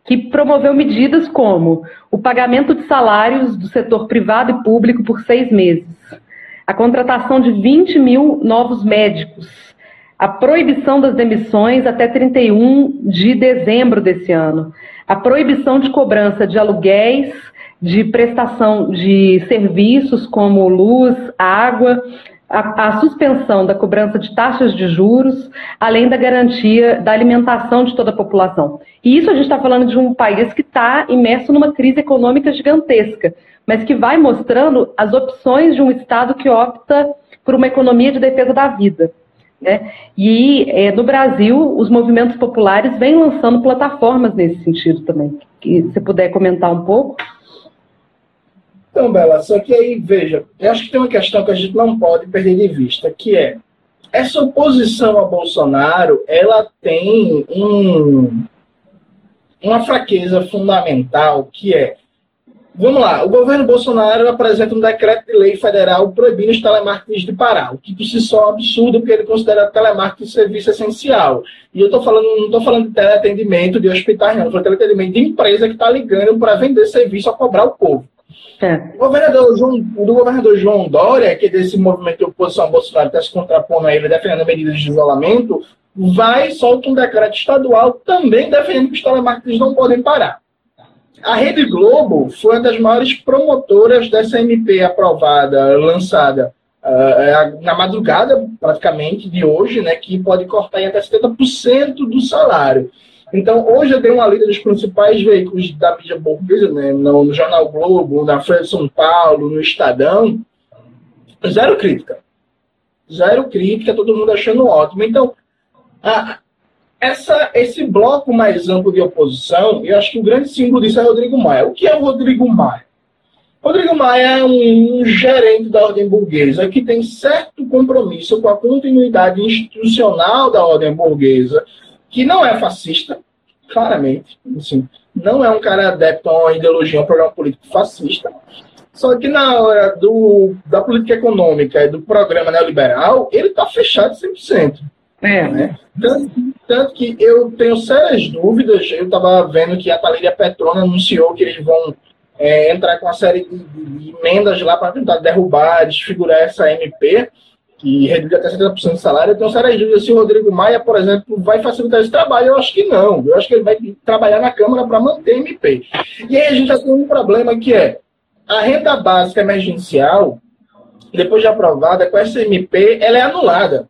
que promoveu medidas como o pagamento de salários do setor privado e público por seis meses, a contratação de 20 mil novos médicos, a proibição das demissões até 31 de dezembro desse ano, a proibição de cobrança de aluguéis, de prestação de serviços como luz, água, a, a, suspensão da cobrança de taxas de juros, além da garantia da alimentação de toda a população. E isso a gente está falando de um país que está imerso numa crise econômica gigantesca, mas que vai mostrando as opções de um Estado que opta por uma economia de defesa da vida. Né? E é, no Brasil, os movimentos populares vêm lançando plataformas nesse sentido também. Se você puder comentar um pouco. Então, Bela, só que aí, veja, eu acho que tem uma questão que a gente não pode perder de vista, que é essa oposição a Bolsonaro, ela tem um, uma fraqueza fundamental, que é, vamos lá, o governo Bolsonaro apresenta um decreto de lei federal proibindo os telemarketings de parar, o que por si só é um absurdo, porque ele considera telemarketing serviço essencial. E eu tô falando, não estou falando de teleatendimento de hospitais, não, estou falando de teleatendimento de empresa que está ligando para vender serviço a cobrar o povo. É. O governador João, do governador João Dória, que é desse movimento de oposição a Bolsonaro está se contrapondo a ele, defendendo medidas de isolamento, vai solta um decreto estadual também defendendo que os telemarketers não podem parar. A Rede Globo foi uma das maiores promotoras dessa MP aprovada, lançada uh, na madrugada, praticamente, de hoje, né, que pode cortar em até 70% do salário. Então, hoje eu dei uma lista dos principais veículos da mídia burguesa, né, no, no, Jornal Globo, na Folha de São Paulo, no Estadão, zero crítica. Zero crítica, todo mundo achando ótimo. Então, a, essa, esse bloco mais amplo de oposição, eu acho que o grande símbolo disso é Rodrigo Maia. O que é o Rodrigo Maia? Rodrigo Maia é um gerente da ordem burguesa que tem certo compromisso com a continuidade institucional da ordem burguesa, que não é fascista, claramente, assim, não é um cara adepto a uma ideologia, a um programa político fascista, só que na hora do, da política econômica e do programa neoliberal, ele está fechado 100%. É. Né? Tanto, tanto, que eu tenho sérias dúvidas, eu estava vendo que a Thalia Petrona anunciou que eles vão é, entrar com uma série de, de emendas lá para tentar derrubar, desfigurar essa MP, que reduz até 70% do salário. Eu tenho sérias dúvidas se o Rodrigo Maia, por exemplo, vai facilitar esse trabalho. Eu acho que não. Eu acho que ele vai trabalhar na Câmara para manter MP. E aí a gente já tem um problema que é a renda básica emergencial, depois de aprovada, com essa MP, ela é anulada.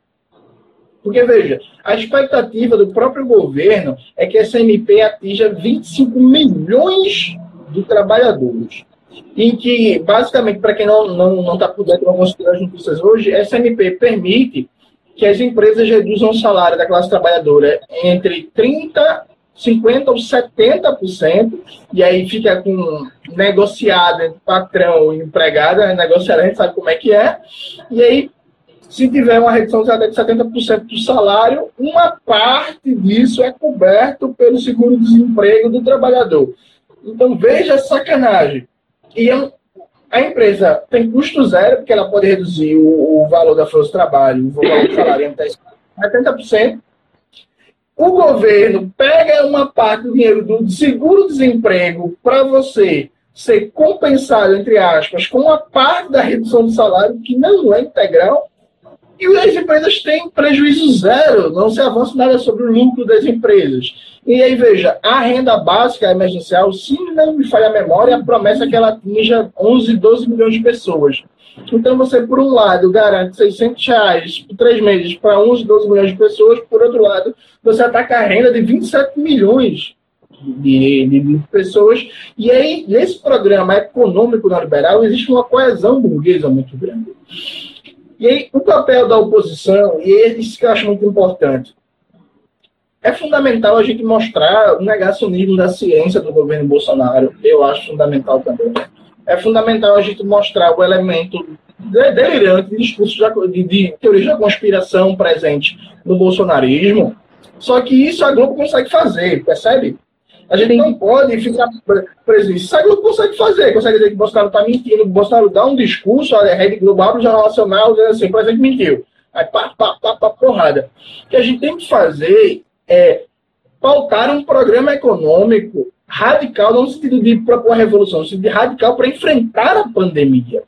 Porque, veja, a expectativa do próprio governo é que essa MP atinja 25 milhões de trabalhadores em que, basicamente, para quem não está não, não tá por algumas notícias hoje, essa MP permite que as empresas reduzam o salário da classe trabalhadora entre 30%, 50% ou 70%, e aí fica com negociado entre patrão e empregado, né? negociado, a gente sabe como é que é, e aí, se tiver uma redução de 70% do salário, uma parte disso é coberto pelo seguro-desemprego do trabalhador. Então, veja a sacanagem e eu, a empresa tem custo zero, porque ela pode reduzir o, o valor da força de trabalho, o valor do salário até 80%. O governo pega uma parte do dinheiro do seguro-desemprego para você ser compensado, entre aspas, com uma parte da redução do salário, que não é integral, e as empresas têm prejuízo zero, não se avança nada sobre o lucro das empresas. E aí, veja, a renda básica emergencial, se não me falha a memória, a promessa é que ela atinja 11, 12 milhões de pessoas. Então, você, por um lado, garante 600 reais por três meses para 11, 12 milhões de pessoas, por outro lado, você ataca a renda de 27 milhões de, de, de, pessoas. E aí, nesse programa econômico neoliberal, existe uma coesão burguesa muito grande. E aí, o papel da oposição, e é isso que eu acho muito importante, é fundamental a gente mostrar o negacionismo da ciência do governo Bolsonaro. Eu acho fundamental também. É fundamental a gente mostrar o elemento delirante de discurso de, de teoria da conspiração presente no bolsonarismo. Só que isso a Globo consegue fazer, percebe? A gente Sim. não pode ficar preso nisso. A Globo consegue fazer, consegue dizer que o Bolsonaro está mentindo, o Bolsonaro dá um discurso, a Rede Globo abre o Jornal Nacional dizendo assim, o presidente mentiu. Aí pá, pá, pá, pá, porrada. O que a gente tem que fazer é pautar um programa econômico radical, não no sentido de propor revolução, no sentido de radical para enfrentar a pandemia.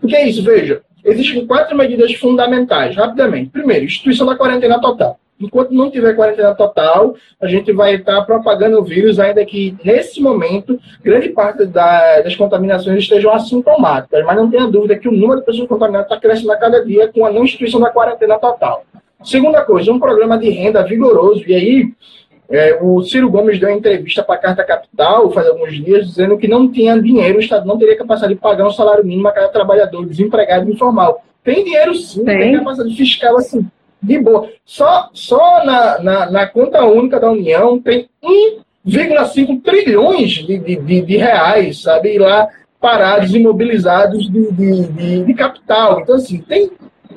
Porque é isso, veja, existem quatro medidas fundamentais, rapidamente. Primeiro, instituição da quarentena total. Enquanto não tiver quarentena total, a gente vai estar propagando o vírus, ainda que nesse momento, grande parte da, das contaminações estejam assintomáticas. Mas não tenha dúvida que o número de pessoas contaminadas está crescendo a cada dia com a não instituição da quarentena total. Segunda coisa, um programa de renda vigoroso. E aí, é, o Ciro Gomes deu uma entrevista para a Carta Capital faz alguns dias, dizendo que não tinha dinheiro, o Estado não teria capacidade de pagar um salário mínimo a cada trabalhador desempregado informal. Tem dinheiro sim, tem, tem capacidade fiscal assim de boa. Só, só na, na, na conta única da União tem 1,5 trilhões de, de, de, de, reais, sabe? lá parados, imobilizados de, de, de, de capital. Então, assim, tem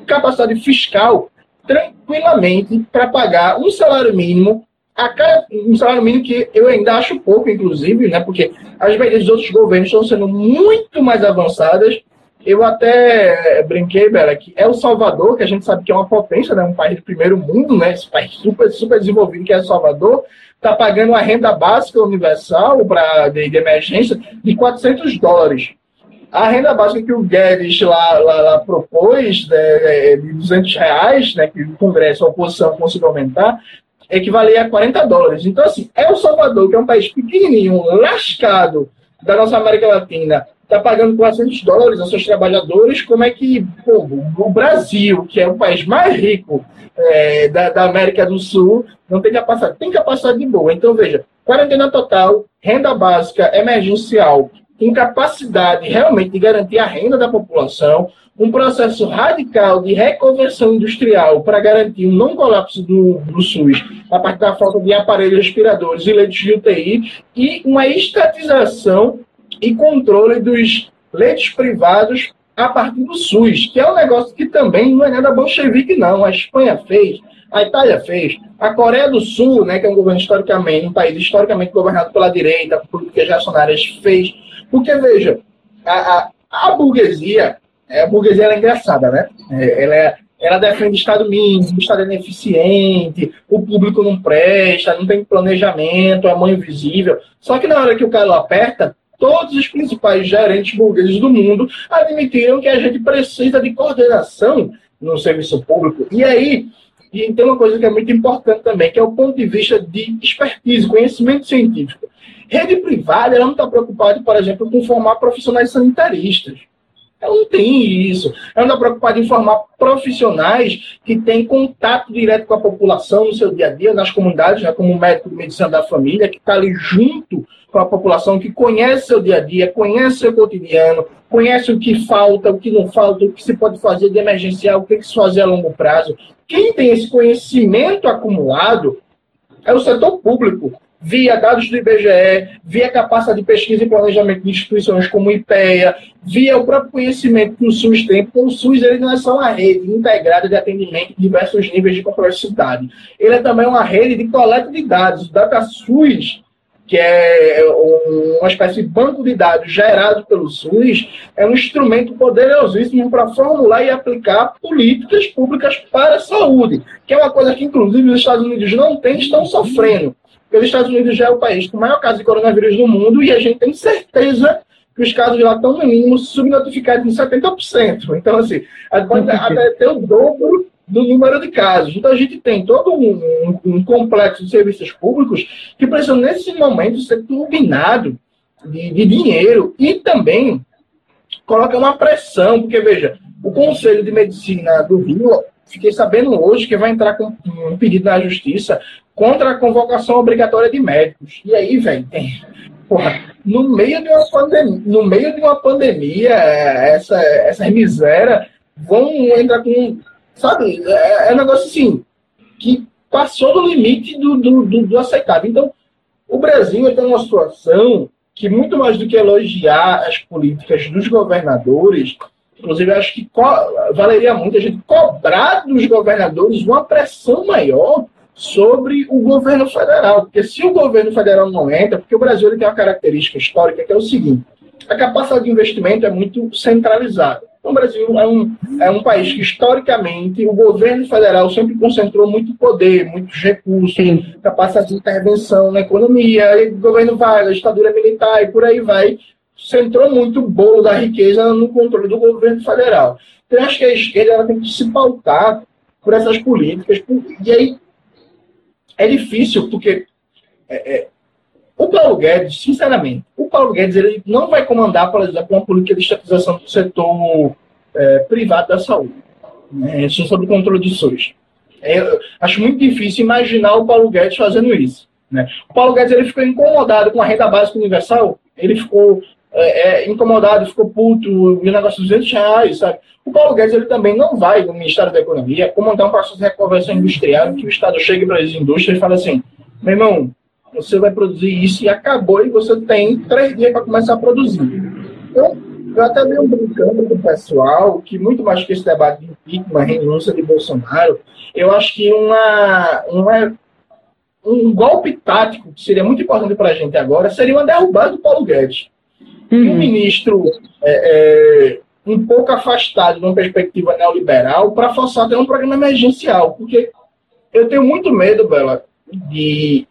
capacidade fiscal tranquilamente para pagar um salário mínimo a cada, um salário mínimo que eu ainda acho pouco, inclusive, né? Porque as medidas dos outros governos estão sendo muito mais avançadas eu até brinquei, Bela, que é o Salvador, que a gente sabe que é uma potência, né? um país de primeiro mundo, né? esse país super, super desenvolvido que é o Salvador, está pagando a renda básica universal pra, de, de, emergência de 400 dólares. A renda básica que o Guedes lá, lá, lá propôs, né, de 200 reais, né, que o Congresso, a oposição conseguiu aumentar, equivalia a 40 dólares. Então, assim, é o Salvador, que é um país pequenininho, lascado da nossa América Latina, está pagando 400 dólares aos seus trabalhadores, como é que pô, o Brasil, que é o país mais rico é, da, da, América do Sul, não tem capacidade? Tem capacidade de boa. Então, veja, quarentena total, renda básica emergencial, incapacidade realmente de garantir a renda da população, um processo radical de reconversão industrial para garantir um não colapso do, do SUS a partir da falta de aparelhos respiradores e leitos de UTI e uma estatização e controle dos leitos privados a partir do SUS, que é um negócio que também não é nada bolchevique, não. A Espanha fez, a Itália fez, a Coreia do Sul, né, que é um governo historicamente, um país historicamente governado pela direita, por políticas reacionárias, fez. Porque, veja, a, a, a burguesia, é, a burguesia é engraçada, né? É, ela, é, ela defende Estado mínimo, Estado ineficiente, o público não presta, não tem planejamento, é mão invisível. Só que na hora que o cara aperta, todos os principais gerentes burgueses do mundo admitiram que a gente precisa de coordenação no serviço público. E aí, e tem uma coisa que é muito importante também, que é o ponto de vista de expertise, conhecimento científico. Rede privada ela não está preocupada, por exemplo, com formar profissionais sanitaristas. Ela não tem isso. Ela não está preocupada em formar profissionais que têm contato direto com a população no seu dia a dia, nas comunidades, né, como médico de medicina da família, que está ali junto com a população, que conhece seu dia a dia, conhece seu cotidiano, conhece o que falta, o que não falta, o que se pode fazer de emergencial, o que, que se fazer a longo prazo. Quem tem esse conhecimento acumulado é o setor público via dados do IBGE, via capacidade de pesquisa e planejamento de instituições como o IPEA, via o próprio conhecimento que o SUS tem, porque o SUS ele não é só uma rede integrada de atendimento em diversos níveis de complexidade. Ele é também uma rede de coleta de dados. O DataSUS, que é uma espécie de banco de dados gerado pelo SUS, é um instrumento poderosíssimo para formular e aplicar políticas públicas para a saúde, que é uma coisa que, inclusive, os Estados Unidos não têm, estão sofrendo porque os Estados Unidos já é o país com o maior caso de coronavírus do mundo e a gente tem certeza que os casos de lá estão no mínimo subnotificados em 70%. Então, assim, pode até ter o dobro do número de casos. Então, a gente tem todo um, um, um complexo de serviços públicos que precisam, nesse momento, ser turbinado de, de dinheiro e também coloca uma pressão, porque, veja, o Conselho de Medicina do Rio fiquei sabendo hoje que vai entrar com um pedido na justiça contra a convocação obrigatória de médicos. E aí, velho, tem. Porra, no meio de uma pandemia, no meio de uma pandemia, essa, essa miséria vão entrar com. Sabe? É, é um negócio assim que passou do limite do, do, do, do aceitável. Então, o Brasil está numa situação que, muito mais do que elogiar as políticas dos governadores, inclusive acho que valeria muito a gente cobrar dos governadores uma pressão maior sobre o governo federal. Porque se o governo federal não entra, porque o Brasil ele tem uma característica histórica que é o seguinte: a capacidade de investimento é muito centralizada. Então, o Brasil é um, é um país que, historicamente, o governo federal sempre concentrou muito poder, muitos recursos, Sim. capacidade de intervenção na economia, e o governo vai, a ditadura militar e por aí vai. Centrou muito o bolo da riqueza no controle do governo federal. Então, eu acho que a esquerda ela tem que se pautar por essas políticas. E aí, é difícil, porque é, é, o Paulo Guedes, sinceramente, o Paulo Guedes ele não vai comandar, por exemplo, uma política de estatização do setor é, privado da saúde, né, sobre o controle de SUS. É, acho muito difícil imaginar o Paulo Guedes fazendo isso. Né? O Paulo Guedes ele ficou incomodado com a renda básica universal, ele ficou é, é, incomodado, ficou puto, o negócio de 200 reais, sabe? O Paulo Guedes ele também não vai no Ministério da Economia comandar um processo de reconversão industrial que o Estado chegue para as indústrias e fale assim, meu irmão, você vai produzir isso e acabou e você tem três dias para começar a produzir. Então, eu até meio brincando com o pessoal que muito mais que esse debate de impeachment, renúncia de Bolsonaro, eu acho que uma, uma, um golpe tático que seria muito importante para a gente agora seria uma derrubada do Paulo Guedes. Uhum. E um ministro é, é, um pouco afastado de uma perspectiva neoliberal para forçar até um programa emergencial. Porque eu tenho muito medo, Bela, de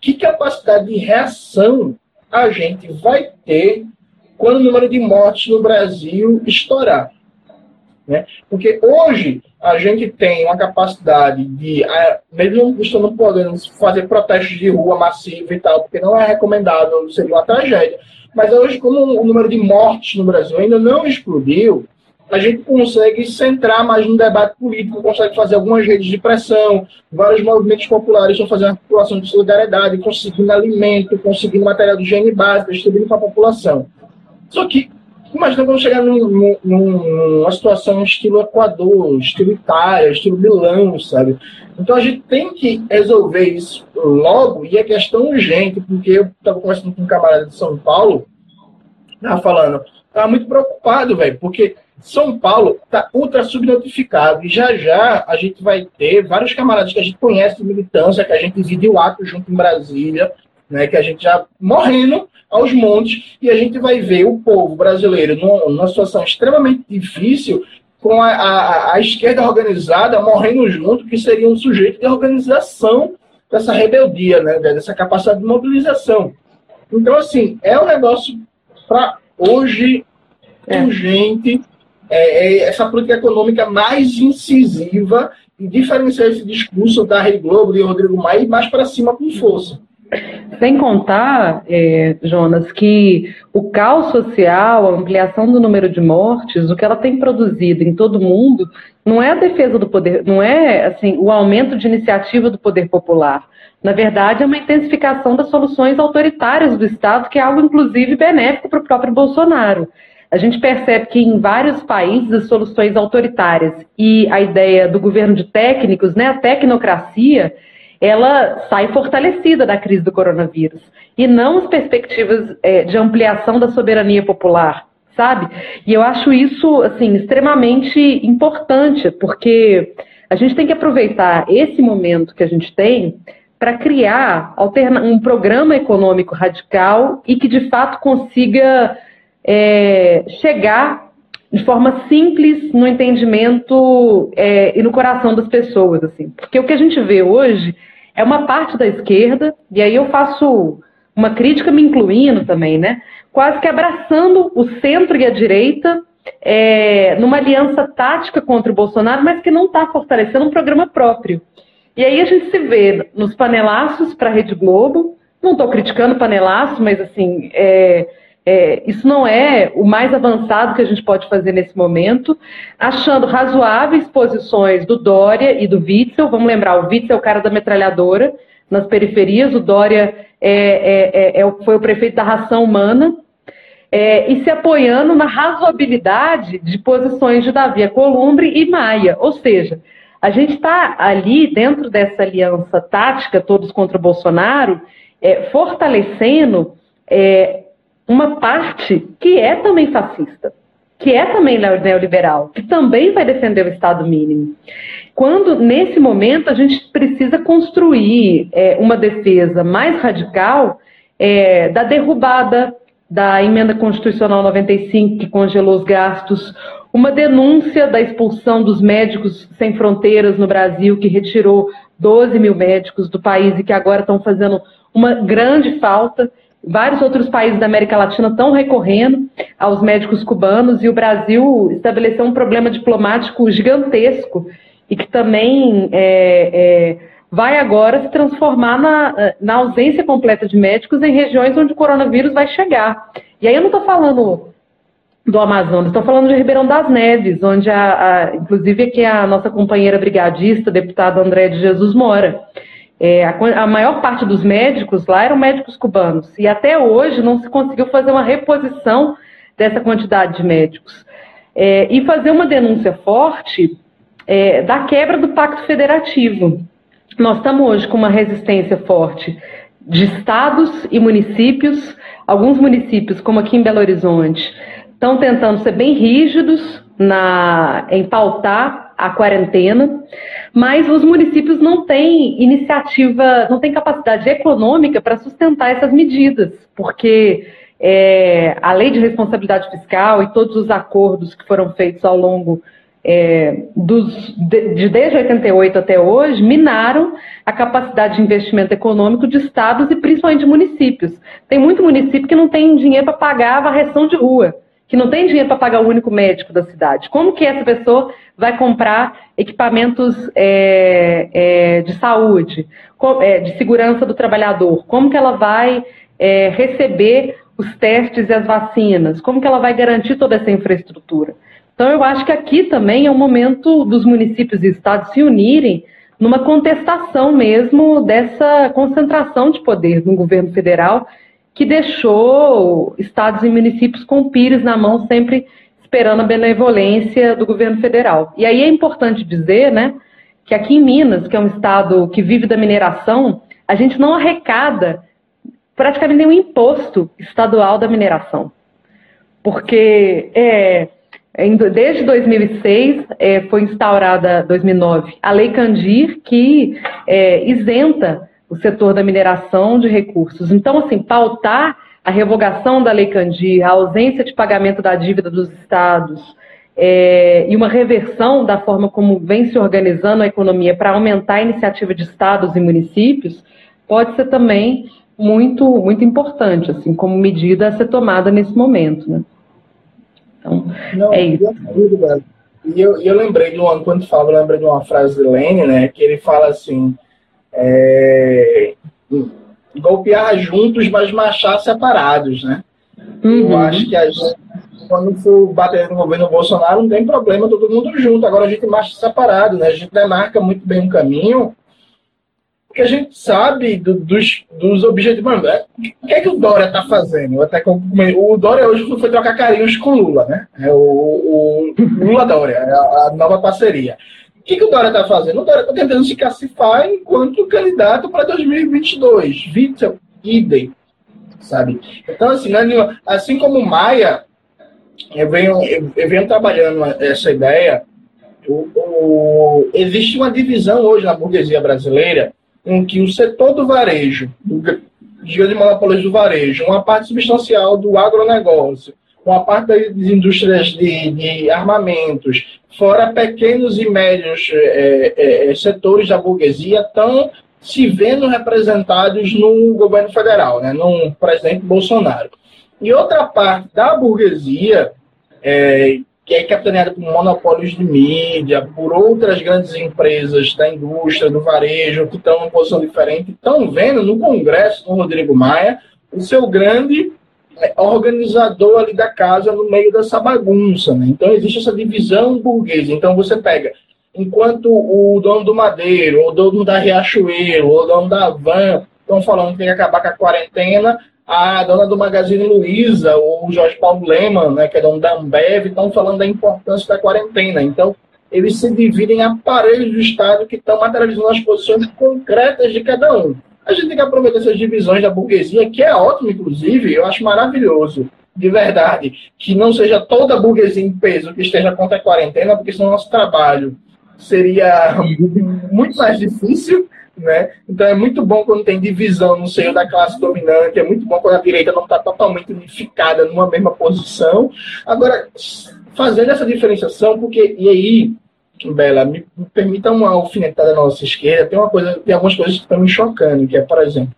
que capacidade de reação a gente vai ter quando o número de mortes no Brasil estourar. Né? Porque hoje a gente tem uma capacidade de, mesmo não estando podendo fazer protestos de rua massivo e tal, porque não é recomendável, seria uma tragédia. Mas hoje, como o número de mortes no Brasil ainda não explodiu, a gente consegue centrar mais no debate político, consegue fazer algumas redes de pressão, vários movimentos populares estão fazendo articulação de solidariedade, conseguindo alimento, conseguindo material de higiene básica, distribuindo para a população. Só que, imagina quando chegar num, num, numa situação estilo Equador, estilo Itália, estilo Milão, sabe? Então a gente tem que resolver isso logo, e é questão urgente, porque eu estava conversando com um camarada de São Paulo, estava falando, estava muito preocupado, velho, porque são Paulo está ultra subnotificado e já já a gente vai ter vários camaradas que a gente conhece de militância, que a gente viu ato junto em Brasília, né, que a gente já morrendo aos montes e a gente vai ver o povo brasileiro numa, numa situação extremamente difícil com a, a, a, esquerda organizada morrendo junto, que seria um sujeito de organização dessa rebeldia, né, dessa capacidade de mobilização. Então, assim, é um negócio para hoje é. urgente é, é essa política econômica mais incisiva e diferenciar esse discurso da Rede Globo, de Rodrigo Maia, mais para cima com força. Sem contar, é, Jonas, que o caos social, a ampliação do número de mortes, o que ela tem produzido em todo o mundo, não é a defesa do poder, não é assim o aumento de iniciativa do poder popular. Na verdade, é uma intensificação das soluções autoritárias do Estado, que é algo, inclusive, benéfico para o próprio Bolsonaro a gente percebe que em vários países as soluções autoritárias e a ideia do governo de técnicos, né, a tecnocracia, ela sai fortalecida da crise do coronavírus e não as perspectivas é, de ampliação da soberania popular, sabe? E eu acho isso assim extremamente importante porque a gente tem que aproveitar esse momento que a gente tem para criar um programa econômico radical e que de fato consiga é, chegar de forma simples no entendimento é, e no coração das pessoas, assim. Porque o que a gente vê hoje é uma parte da esquerda, e aí eu faço uma crítica me incluindo também, né? Quase que abraçando o centro e a direita é, numa aliança tática contra o Bolsonaro, mas que não está fortalecendo um programa próprio. E aí a gente se vê nos panelaços para a Rede Globo, não estou criticando panelaço, mas assim, é, é, isso não é o mais avançado que a gente pode fazer nesse momento, achando razoáveis posições do Dória e do Witzel. Vamos lembrar, o Witzel é o cara da metralhadora nas periferias, o Dória é, é, é foi o prefeito da ração humana, é, e se apoiando na razoabilidade de posições de Davi Columbre e Maia. Ou seja, a gente está ali, dentro dessa aliança tática, todos contra Bolsonaro, é, fortalecendo é, uma parte que é também fascista, que é também neoliberal, que também vai defender o Estado mínimo. Quando, nesse momento, a gente precisa construir é, uma defesa mais radical é, da derrubada da emenda constitucional 95, que congelou os gastos, uma denúncia da expulsão dos médicos sem fronteiras no Brasil, que retirou 12 mil médicos do país e que agora estão fazendo uma grande falta. Vários outros países da América Latina estão recorrendo aos médicos cubanos e o Brasil estabeleceu um problema diplomático gigantesco e que também é, é, vai agora se transformar na, na ausência completa de médicos em regiões onde o coronavírus vai chegar. E aí eu não estou falando do Amazonas, estou falando de Ribeirão das Neves, onde, a, a, inclusive, aqui a nossa companheira brigadista, deputada André de Jesus, mora. É, a, a, maior parte dos médicos lá eram médicos cubanos. E até hoje não se conseguiu fazer uma reposição dessa quantidade de médicos. É, e fazer uma denúncia forte é, da quebra do pacto federativo. Nós estamos hoje com uma resistência forte de estados e municípios. Alguns municípios, como aqui em Belo Horizonte, estão tentando ser bem rígidos na, em pautar a quarentena, mas os municípios não têm iniciativa, não têm capacidade econômica para sustentar essas medidas, porque é, a lei de responsabilidade fiscal e todos os acordos que foram feitos ao longo é, dos, de, de, desde 88 até hoje, minaram a capacidade de investimento econômico de estados e principalmente de municípios. Tem muito município que não tem dinheiro para pagar a varreção de rua que não tem dinheiro para pagar o único médico da cidade. Como que essa pessoa vai comprar equipamentos é, é, de saúde, é, de segurança do trabalhador? Como que ela vai é, receber os testes e as vacinas? Como que ela vai garantir toda essa infraestrutura? Então, eu acho que aqui também é o momento dos municípios e estados se unirem numa contestação mesmo dessa concentração de poder no governo federal que deixou estados e municípios com pires na mão, sempre esperando a benevolência do governo federal. E aí é importante dizer, né, que aqui em Minas, que é um estado que vive da mineração, a gente não arrecada praticamente nenhum imposto estadual da mineração. Porque é, desde 2006 é, foi instaurada, 2009, a Lei Candir, que é, isenta o setor da mineração de recursos. Então, assim, pautar a revogação da Lei Candir, a ausência de pagamento da dívida dos estados é, e uma reversão da forma como vem se organizando a economia para aumentar a iniciativa de estados e municípios, pode ser também muito, muito importante, assim, como medida a ser tomada nesse momento, né? Então, Não, é isso. E eu, eu lembrei de uma, quando falo, eu lembrei de uma frase de Lênin, né, que ele fala assim, é, golpear juntos, mas marchar separados, né? Uhum. Eu acho que a gente, quando for bater no governo Bolsonaro, não tem problema, todo mundo junto. Agora a gente marcha separado, né? A gente demarca muito bem um caminho, porque a gente sabe do, dos, dos objetivos. Mano, é, o que é que o Dória está fazendo? Até o Dória hoje foi trocar carinhos com o Lula, né? É o, o Lula Dória, é a, a nova parceria. O que, que o Dória está fazendo? O Dória está tentando se classificar enquanto candidato para 2022. Witzel, idem, sabe? Então, assim, né, assim como Maia, eu venho, eu venho trabalhando essa ideia, o, o, existe uma divisão hoje na burguesia brasileira em que o setor do varejo, do, de grandes do varejo, uma parte substancial do agronegócio, com a parte das indústrias de, de armamentos, fora pequenos e médios é, é, setores da burguesia, estão se vendo representados no governo federal, né, no presidente Bolsonaro. E outra parte da burguesia, é, que é capitaneada por monopólios de mídia, por outras grandes empresas da indústria, do varejo, que estão em posição diferente, estão vendo no Congresso com Rodrigo Maia o seu grande organizador ali da casa no meio dessa bagunça. Né? Então existe essa divisão burguesa. Então você pega, enquanto o dono do Madeiro, o dono da Riachuelo, o dono da Van estão falando que tem que acabar com a quarentena, a dona do Magazine Luiza, o Jorge Paulo Leman, né, que é dono da Ambev, estão falando da importância da quarentena. Então, eles se dividem em aparelhos do Estado que estão materializando as posições concretas de cada um. A gente tem que aproveitar essas divisões da burguesia, que é ótimo, inclusive, eu acho maravilhoso, de verdade, que não seja toda a burguesia em peso que esteja contra a quarentena, porque senão nosso trabalho seria [laughs] muito mais difícil, né? Então é muito bom quando tem divisão no seio da classe dominante, é muito bom quando a direita não está totalmente unificada numa mesma posição. Agora, fazendo essa diferenciação, porque, e aí, Bela, me, permita uma alfinetada na nossa esquerda, tem uma coisa, tem algumas coisas que estão me chocando, que é, por exemplo,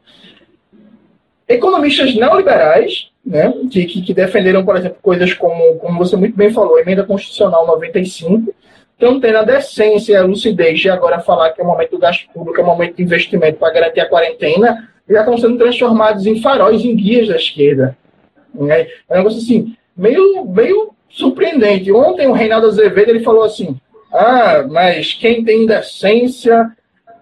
economistas neoliberais, né, que, que, que defenderam, por exemplo, coisas como, como você muito bem falou, emenda constitucional 95, estão tendo a decência e a lucidez de agora falar que é o momento do gasto público, é o momento de investimento para garantir a quarentena, já estão sendo transformados em faróis, em guias da esquerda. Né? É um negócio assim, meio, meio surpreendente. Ontem o Reinaldo Azevedo ele falou assim: ah, mas quem tem decência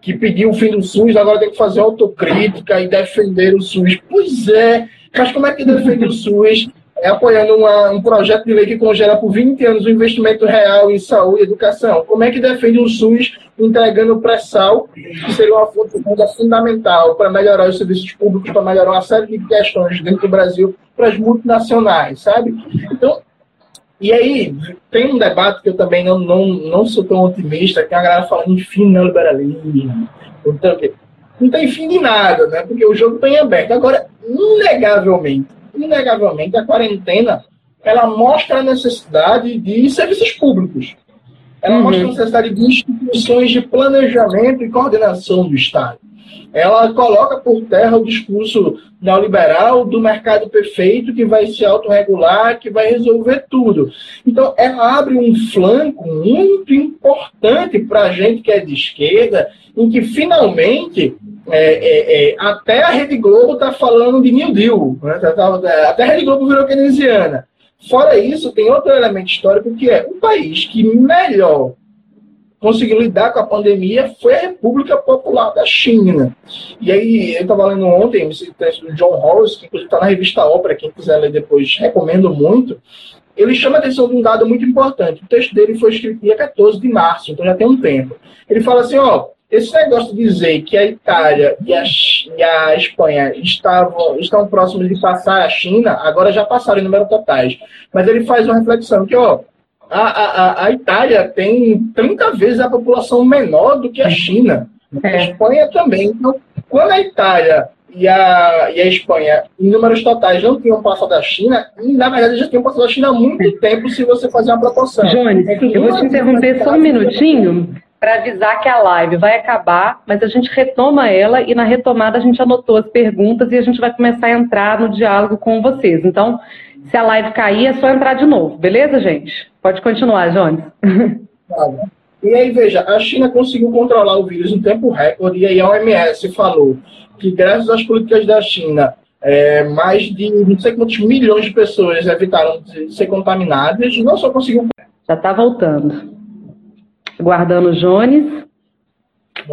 que pediu o fim do SUS agora tem que fazer autocrítica e defender o SUS. Pois é, mas como é que defende o SUS? É apoiando uma, um projeto de lei que congela por 20 anos o investimento real em saúde e educação. Como é que defende o SUS entregando pré-sal, que seria uma fonte fundamental para melhorar os serviços públicos, para melhorar uma série de questões dentro do Brasil para as multinacionais, sabe? Então, e aí, tem um debate que eu também não, não, não sou tão otimista, que a galera falando em fim neoliberalismo. Então, não tem fim de nada, né? Porque o jogo está em aberto. Agora, inegavelmente, inegavelmente, a quarentena ela mostra a necessidade de serviços públicos. Ela uhum. mostra a necessidade de instituições de planejamento e coordenação do Estado ela coloca por terra o discurso neoliberal do mercado perfeito que vai se autorregular, que vai resolver tudo. Então, ela abre um flanco muito importante para a gente que é de esquerda, em que finalmente é, é, é, até a Rede Globo está falando de New Deal, né? Tá, tá, até a Rede Globo virou keynesiana. Fora isso, tem outro elemento histórico que é o país que melhor conseguiu lidar com a pandemia foi a República Popular da China. E aí, eu estava lendo ontem esse texto do John Rawls, que inclusive está na revista Ópera, quem quiser ler depois, recomendo muito. Ele chama a atenção de um dado muito importante. O texto dele foi escrito dia 14 de março, então já tem um tempo. Ele fala assim, ó, esse negócio de dizer que a Itália e a, e a Espanha estavam, estão próximos de passar a China, agora já passaram em número totais. Mas ele faz uma reflexão que, ó, a, a, a Itália tem 30 vezes a população menor do que a China. É. A Espanha também. Então, quando a Itália e a, e a Espanha, em números totais, não tinham passado a China, e na verdade já tinham passado a China há muito tempo, se você fazer uma proporção. Jones, é eu vou te interromper só um minutinho para avisar que a live vai acabar, mas a gente retoma ela e na retomada a gente anotou as perguntas e a gente vai começar a entrar no diálogo com vocês. Então, se a live cair, é só entrar de novo, beleza, gente? Pode continuar, Jones. E aí, veja, a China conseguiu controlar o vírus em tempo recorde, e aí a OMS falou que, graças às políticas da China, é, mais de não sei quantos milhões de pessoas evitaram de ser contaminadas, não só conseguiu. Já está voltando. Guardando o Jones.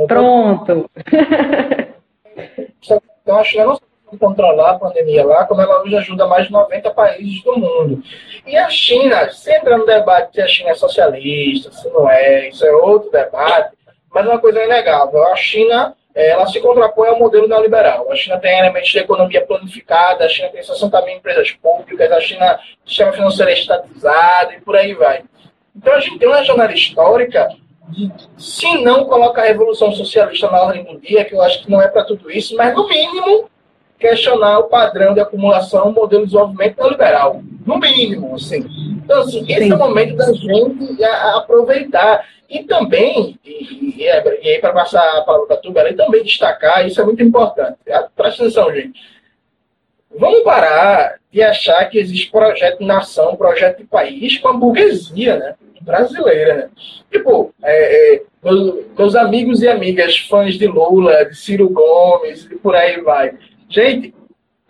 Pronto. Então, a China não controlar a pandemia lá, como ela hoje ajuda mais de 90 países do mundo. E a China, sempre no debate se a China é socialista, se não é, isso é outro debate, mas uma coisa é inegável, a China ela se contrapõe ao modelo neoliberal. A China tem elementos de economia planificada, a China tem 60 mil empresas públicas, a China, sistema financeiro é estatizado e por aí vai. Então a gente tem uma jornada histórica de, se não coloca a revolução socialista na ordem do dia, que eu acho que não é para tudo isso, mas no mínimo questionar o padrão de acumulação, o modelo de desenvolvimento neoliberal. No mínimo, assim. Então, assim, esse Sim. é o momento da gente aproveitar. E também, e, e, é, e aí para passar a palavra para tu, e também destacar, isso é muito importante. Presta atenção, gente. Vamos parar de achar que existe projeto de nação, projeto de país com a burguesia, né? brasileira, né? Tipo, é, é, meus, meus, amigos e amigas fãs de Lula, de Ciro Gomes e por aí vai. Gente,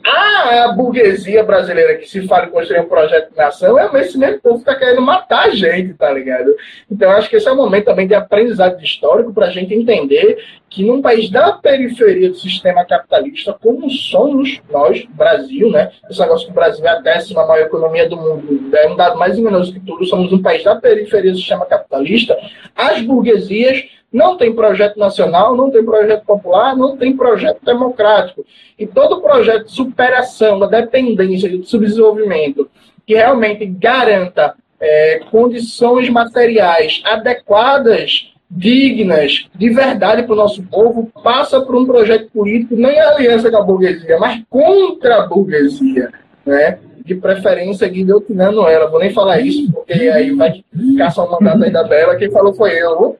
a, a, burguesia brasileira que se fala em construir um projeto de nação é esse mesmo povo que tá querendo matar a gente, tá ligado? Então, acho que esse é um momento também de aprendizado histórico para a gente entender que num país da periferia do sistema capitalista, como somos nós, Brasil, né? Esse negócio que o Brasil é a décima maior economia do mundo, é um dado mais enganoso que tudo, somos um país da periferia do sistema capitalista, as burguesias não tem projeto nacional, não tem projeto popular, não tem projeto democrático. E todo projeto de superação da dependência e do subdesenvolvimento que realmente garanta é, condições materiais adequadas, dignas, de verdade para o nosso povo, passa por um projeto político, nem em aliança com a burguesia, mas contra a burguesia. Né? de preferência guilhotinando ela. Vou nem falar isso, porque aí vai caçar o mandato aí da Bela. Quem falou foi eu.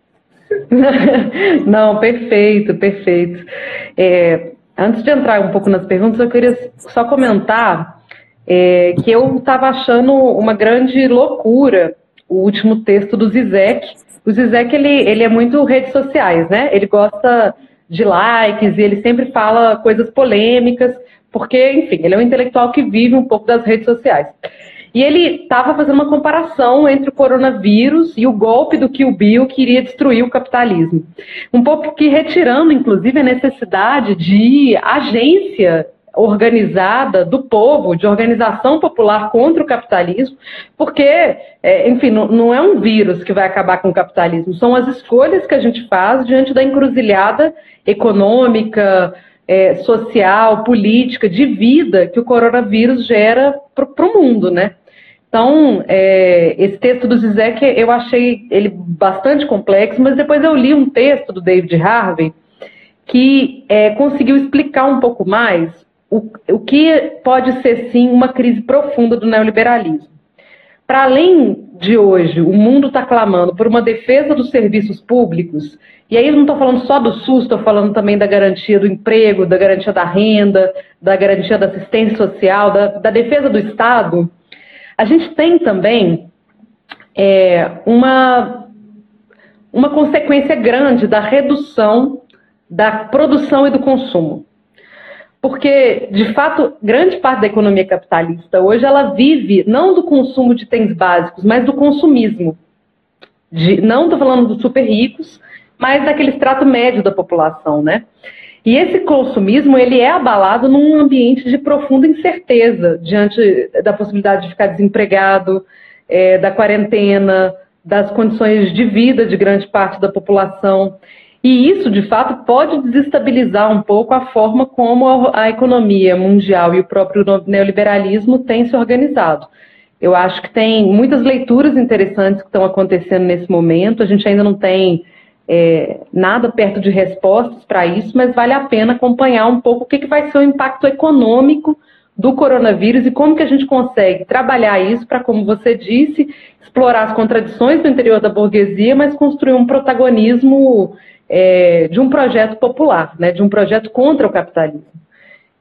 [laughs] Não, perfeito, perfeito. É, antes de entrar um pouco nas perguntas, eu queria só comentar é, que eu estava achando uma grande loucura o último texto do Zizek. O Zizek, ele, ele é muito redes sociais, né? Ele gosta de likes e ele sempre fala coisas polêmicas, porque, enfim, ele é um intelectual que vive um pouco das redes sociais. E ele estava fazendo uma comparação entre o coronavírus e o golpe do Kill Bill que iria destruir o capitalismo. Um pouco que retirando, inclusive, a necessidade de agência organizada do povo, de organização popular contra o capitalismo, porque, é, enfim, não, não, é um vírus que vai acabar com o capitalismo, são as escolhas que a gente faz diante da encruzilhada econômica, é, social, política, de vida que o coronavírus gera para o mundo, né? Então, é, esse texto do Zizek, eu achei ele bastante complexo, mas depois eu li um texto do David Harvey que é, conseguiu explicar um pouco mais o, o que pode ser, sim, uma crise profunda do neoliberalismo. Para além de hoje, o mundo está clamando por uma defesa dos serviços públicos, e aí eu não estou falando só do SUS, estou falando também da garantia do emprego, da garantia da renda, da garantia da assistência social, da, da defesa do Estado. A gente tem também é, uma, uma consequência grande da redução da produção e do consumo. Porque, de fato, grande parte da economia capitalista hoje ela vive não do consumo de itens básicos, mas do consumismo. De, não estou falando dos super ricos, mas daquele extrato médio da população, né? E esse consumismo ele é abalado num ambiente de profunda incerteza diante da possibilidade de ficar desempregado, é, da quarentena, das condições de vida de grande parte da população. E isso, de fato, pode desestabilizar um pouco a forma como a economia mundial e o próprio neoliberalismo têm se organizado. Eu acho que tem muitas leituras interessantes que estão acontecendo nesse momento. A gente ainda não tem é, nada perto de respostas para isso, mas vale a pena acompanhar um pouco o que, que vai ser o impacto econômico do coronavírus e como que a gente consegue trabalhar isso para, como você disse, explorar as contradições do interior da burguesia, mas construir um protagonismo é, de um projeto popular, né, de um projeto contra o capitalismo.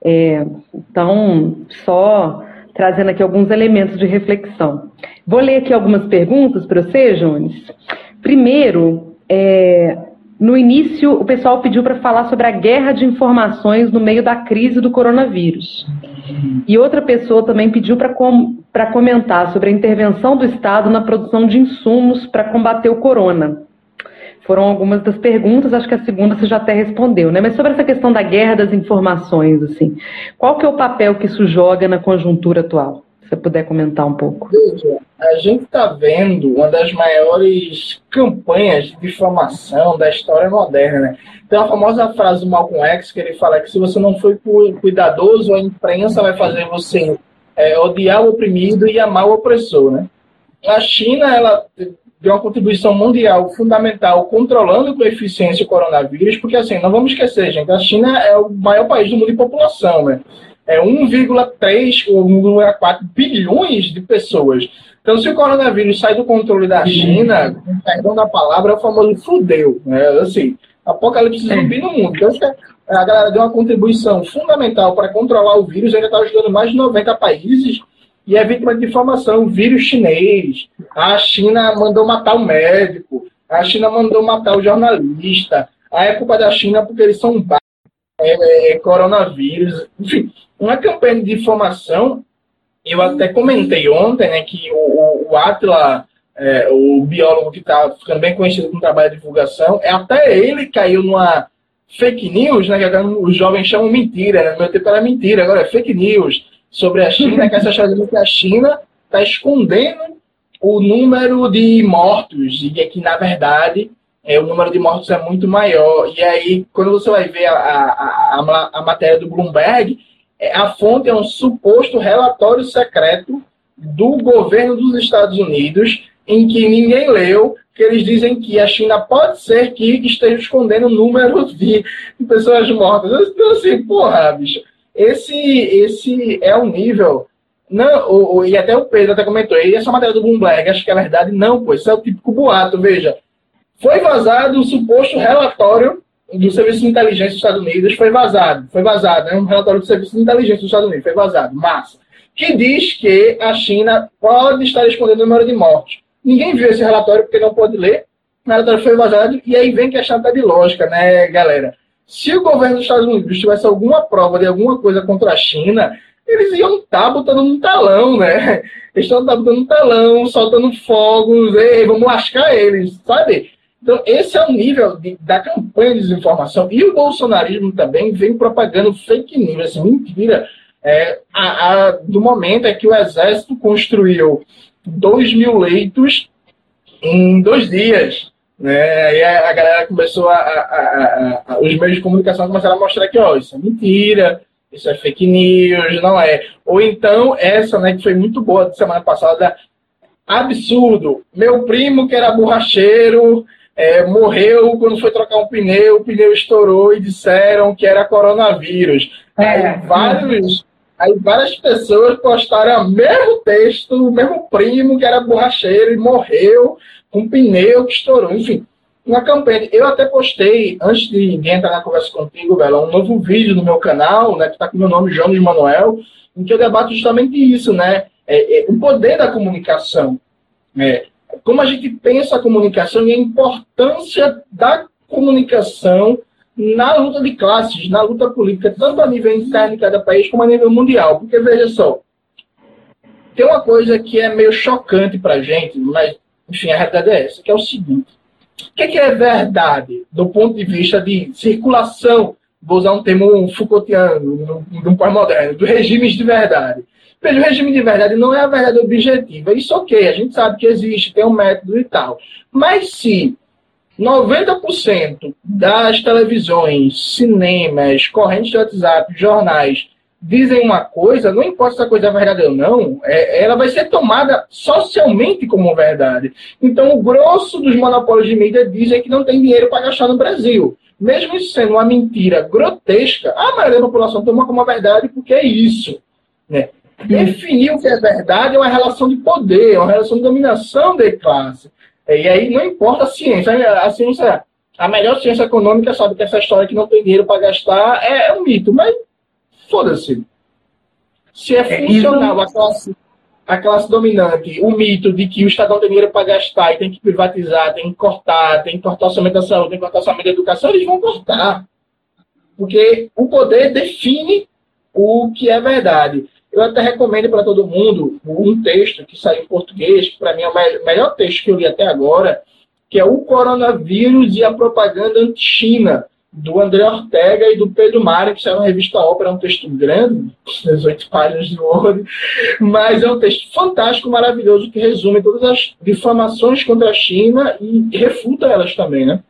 É, então, só trazendo aqui alguns elementos de reflexão. Vou ler aqui algumas perguntas para você, Jones. Primeiro, é, no início, o pessoal pediu para falar sobre a guerra de informações no meio da crise do coronavírus. E outra pessoa também pediu para com, comentar sobre a intervenção do Estado na produção de insumos para combater o corona. Foram algumas das perguntas, acho que a segunda você já até respondeu, né? Mas sobre essa questão da guerra das informações, assim, qual que é o papel que isso joga na conjuntura atual? Se você puder comentar um pouco. Veja, a gente está vendo uma das maiores campanhas de difamação da história moderna. Né? Tem a famosa frase do Malcolm X que ele fala que se você não for cuidadoso, a imprensa vai fazer você é, odiar o oprimido e amar o opressor. Né? A China ela deu uma contribuição mundial fundamental controlando com eficiência o coronavírus, porque assim, não vamos esquecer, gente, a China é o maior país do mundo em população, né? É 1,3 ou 1,4 bilhões de pessoas. Então, se o coronavírus sai do controle da China, com perdão da palavra, é o famoso fudeu. Né? Assim, apocalipse zumbi no mundo. Então, a galera deu uma contribuição fundamental para controlar o vírus, ainda está ajudando mais de 90 países e é vítima de informação, vírus chinês. A China mandou matar o médico, a China mandou matar o jornalista. A é culpa da China porque eles são é, é, coronavírus. Enfim, uma campanha de difamação. Eu até comentei ontem né, que o, o Atila, é, o biólogo que está ficando bem conhecido com o trabalho de divulgação, é, até ele caiu numa fake news, né, que os jovens chamam mentira, né? no meu tempo era mentira, agora é fake news, sobre a China, que essa achando que a China está escondendo o número de mortos, e que, na verdade, é, o número de mortos é muito maior. E aí, quando você vai ver a, a, a, a matéria do Bloomberg, a fonte é um suposto relatório secreto do governo dos Estados Unidos, em que ninguém leu, que eles dizem que a China pode ser que esteja escondendo números de, pessoas mortas. Então, assim, porra, bicho, esse, esse é o nível não, o, o, e até o Pedro até comentou, e essa matéria do Bloomberg, acho que é verdade, não, pois isso é o típico boato, veja. Foi vazado um suposto relatório do Serviço de Inteligência dos Estados Unidos, foi vazado, foi vazado, é um relatório do Serviço de Inteligência dos Estados Unidos, foi vazado, massa, que diz que a China pode estar escondendo o número de mortes. Ninguém viu esse relatório porque não pode ler, o relatório foi vazado, e aí vem que a chata de lógica, né, galera? Se o governo dos Estados Unidos tivesse alguma prova de alguma coisa contra a China, eles iam estar tá botando no talão, né? Eles estão tá botando no talão, soltando fogos, ei, vamos lascar eles, sabe? Então, esse é o nível de, da campanha de desinformação. E o bolsonarismo também vem propagando fake news, assim, mentira. É, a, a, do momento é que o Exército construiu 2 mil leitos em dois dias. Né? E a, a galera começou a, a, Os meios de comunicação começaram a mostrar que ó, isso é mentira, isso é fake news, não é. Ou então, essa, né, que foi muito boa de semana passada, absurdo. Meu primo, que era borracheiro, é, morreu quando foi trocar um pneu, o pneu estourou e disseram que era coronavírus. É. Aí, vários, aí várias pessoas postaram o mesmo texto, o mesmo primo que era borracheiro e morreu com um pneu que estourou. Enfim, uma campanha. Eu até postei, antes de, entrar na conversa contigo, Bela, um novo vídeo no meu canal, né, que está com o meu nome, Jones Manuel, em que eu debato justamente isso, né? É, é, o poder da comunicação. Né? Como a gente pensa a comunicação e a importância da comunicação na luta de classes, na luta política, tanto a nível interno de cada país como a nível mundial. Porque, veja só, tem uma coisa que é meio chocante para a gente, mas, enfim, a realidade é essa, que é o seguinte o que, que é verdade do ponto de vista de circulação, vou usar um termo Foucaultiano, de um pós-moderno, dos regimes de verdade? Veja, o regime de verdade não é a verdade objetiva. Isso ok, a gente sabe que existe, tem um método e tal. Mas se 90% das televisões, cinemas, correntes de WhatsApp, jornais dizem uma coisa, não importa se a coisa é verdade ou não, é, ela vai ser tomada socialmente como verdade. Então, o grosso dos monopólios de mídia dizem que não tem dinheiro para gastar no Brasil. Mesmo isso sendo uma mentira grotesca, a maioria da população toma como verdade porque é isso. Né? Definir o que é verdade é uma relação de poder, é uma relação de dominação de classe. E aí não importa a ciência. A ciência, a melhor ciência econômica sabe que essa história que não tem dinheiro para gastar é, é um mito, mas foda-se. Se é, é funcional a classe, a classe dominante, o mito de que o Estado não tem dinheiro para gastar e tem que privatizar, tem que cortar, tem que cortar o orçamento da saúde, tem que cortar o orçamento da educação, eles vão cortar. Porque o poder define o que é verdade. Eu até recomendo para todo mundo um texto que saiu em português, que para mim é o melhor texto que eu li até agora, que é O Coronavírus e a Propaganda Anti-China, do André Ortega e do Pedro Mário, que saiu na revista Ópera, é um texto grande, [laughs] 18 páginas de Word, mas é um texto fantástico, maravilhoso, que resume todas as difamações contra a China e refuta elas também, né?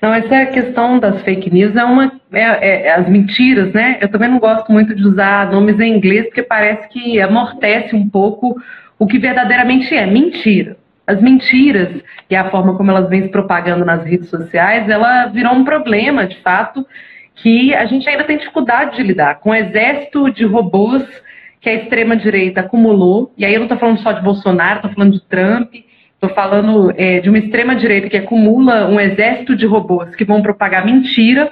Não, essa questão das fake news, é uma. É, é, é, as mentiras, né? Eu também não gosto muito de usar nomes em inglês, porque parece que amortece um pouco o que verdadeiramente é mentira as mentiras e a forma como elas vêm se propagando nas redes sociais, ela virou um problema, de fato, que a gente ainda tem dificuldade de lidar com o exército de robôs que a extrema-direita acumulou. E aí eu não estou falando só de Bolsonaro, estou falando de Trump, estou falando é, de uma extrema-direita que acumula um exército de robôs que vão propagar mentira.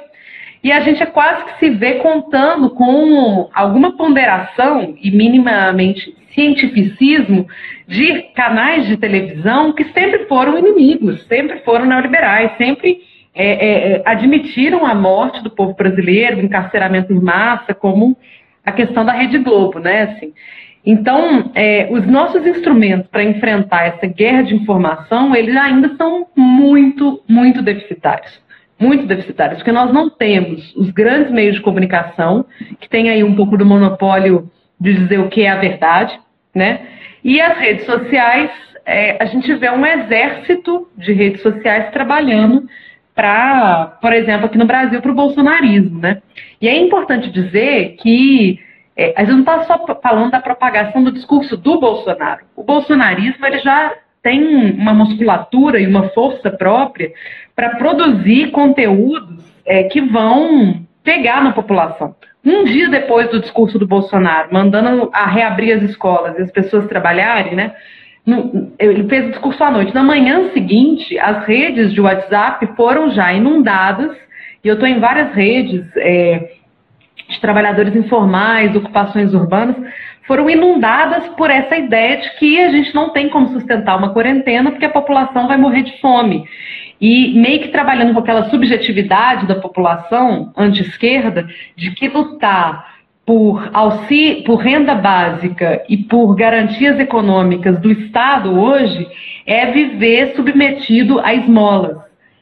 E a gente é quase que se vê contando com alguma ponderação e minimamente cientificismo de canais de televisão que sempre foram inimigos, sempre foram neoliberais, sempre é, é, é, admitiram a morte do povo brasileiro, o encarceramento em massa, como a questão da Rede Globo, né? Assim, então, é, os nossos instrumentos para enfrentar essa guerra de informação, eles ainda são muito, muito deficitários. Muito deficitários, porque nós não temos os grandes meios de comunicação, que tem aí um pouco do monopólio de dizer o que é a verdade, né? E as redes sociais, é, a gente vê um exército de redes sociais trabalhando para, por exemplo, aqui no Brasil, para o bolsonarismo, né? E é importante dizer que é, a gente não está só falando da propagação do discurso do Bolsonaro. O bolsonarismo ele já tem uma musculatura e uma força própria para produzir conteúdos é, que vão pegar na população. Um dia depois do discurso do Bolsonaro, mandando a reabrir as escolas e as pessoas trabalharem, né? No, ele fez o discurso à noite. Na manhã seguinte, as redes de WhatsApp foram já inundadas, e eu estou em várias redes é, de trabalhadores informais, ocupações urbanas, foram inundadas por essa ideia de que a gente não tem como sustentar uma quarentena porque a população vai morrer de fome. E meio que trabalhando com aquela subjetividade da população anti-esquerda de que lutar por, auxílio, por renda básica e por garantias econômicas do Estado hoje é viver submetido a esmolas,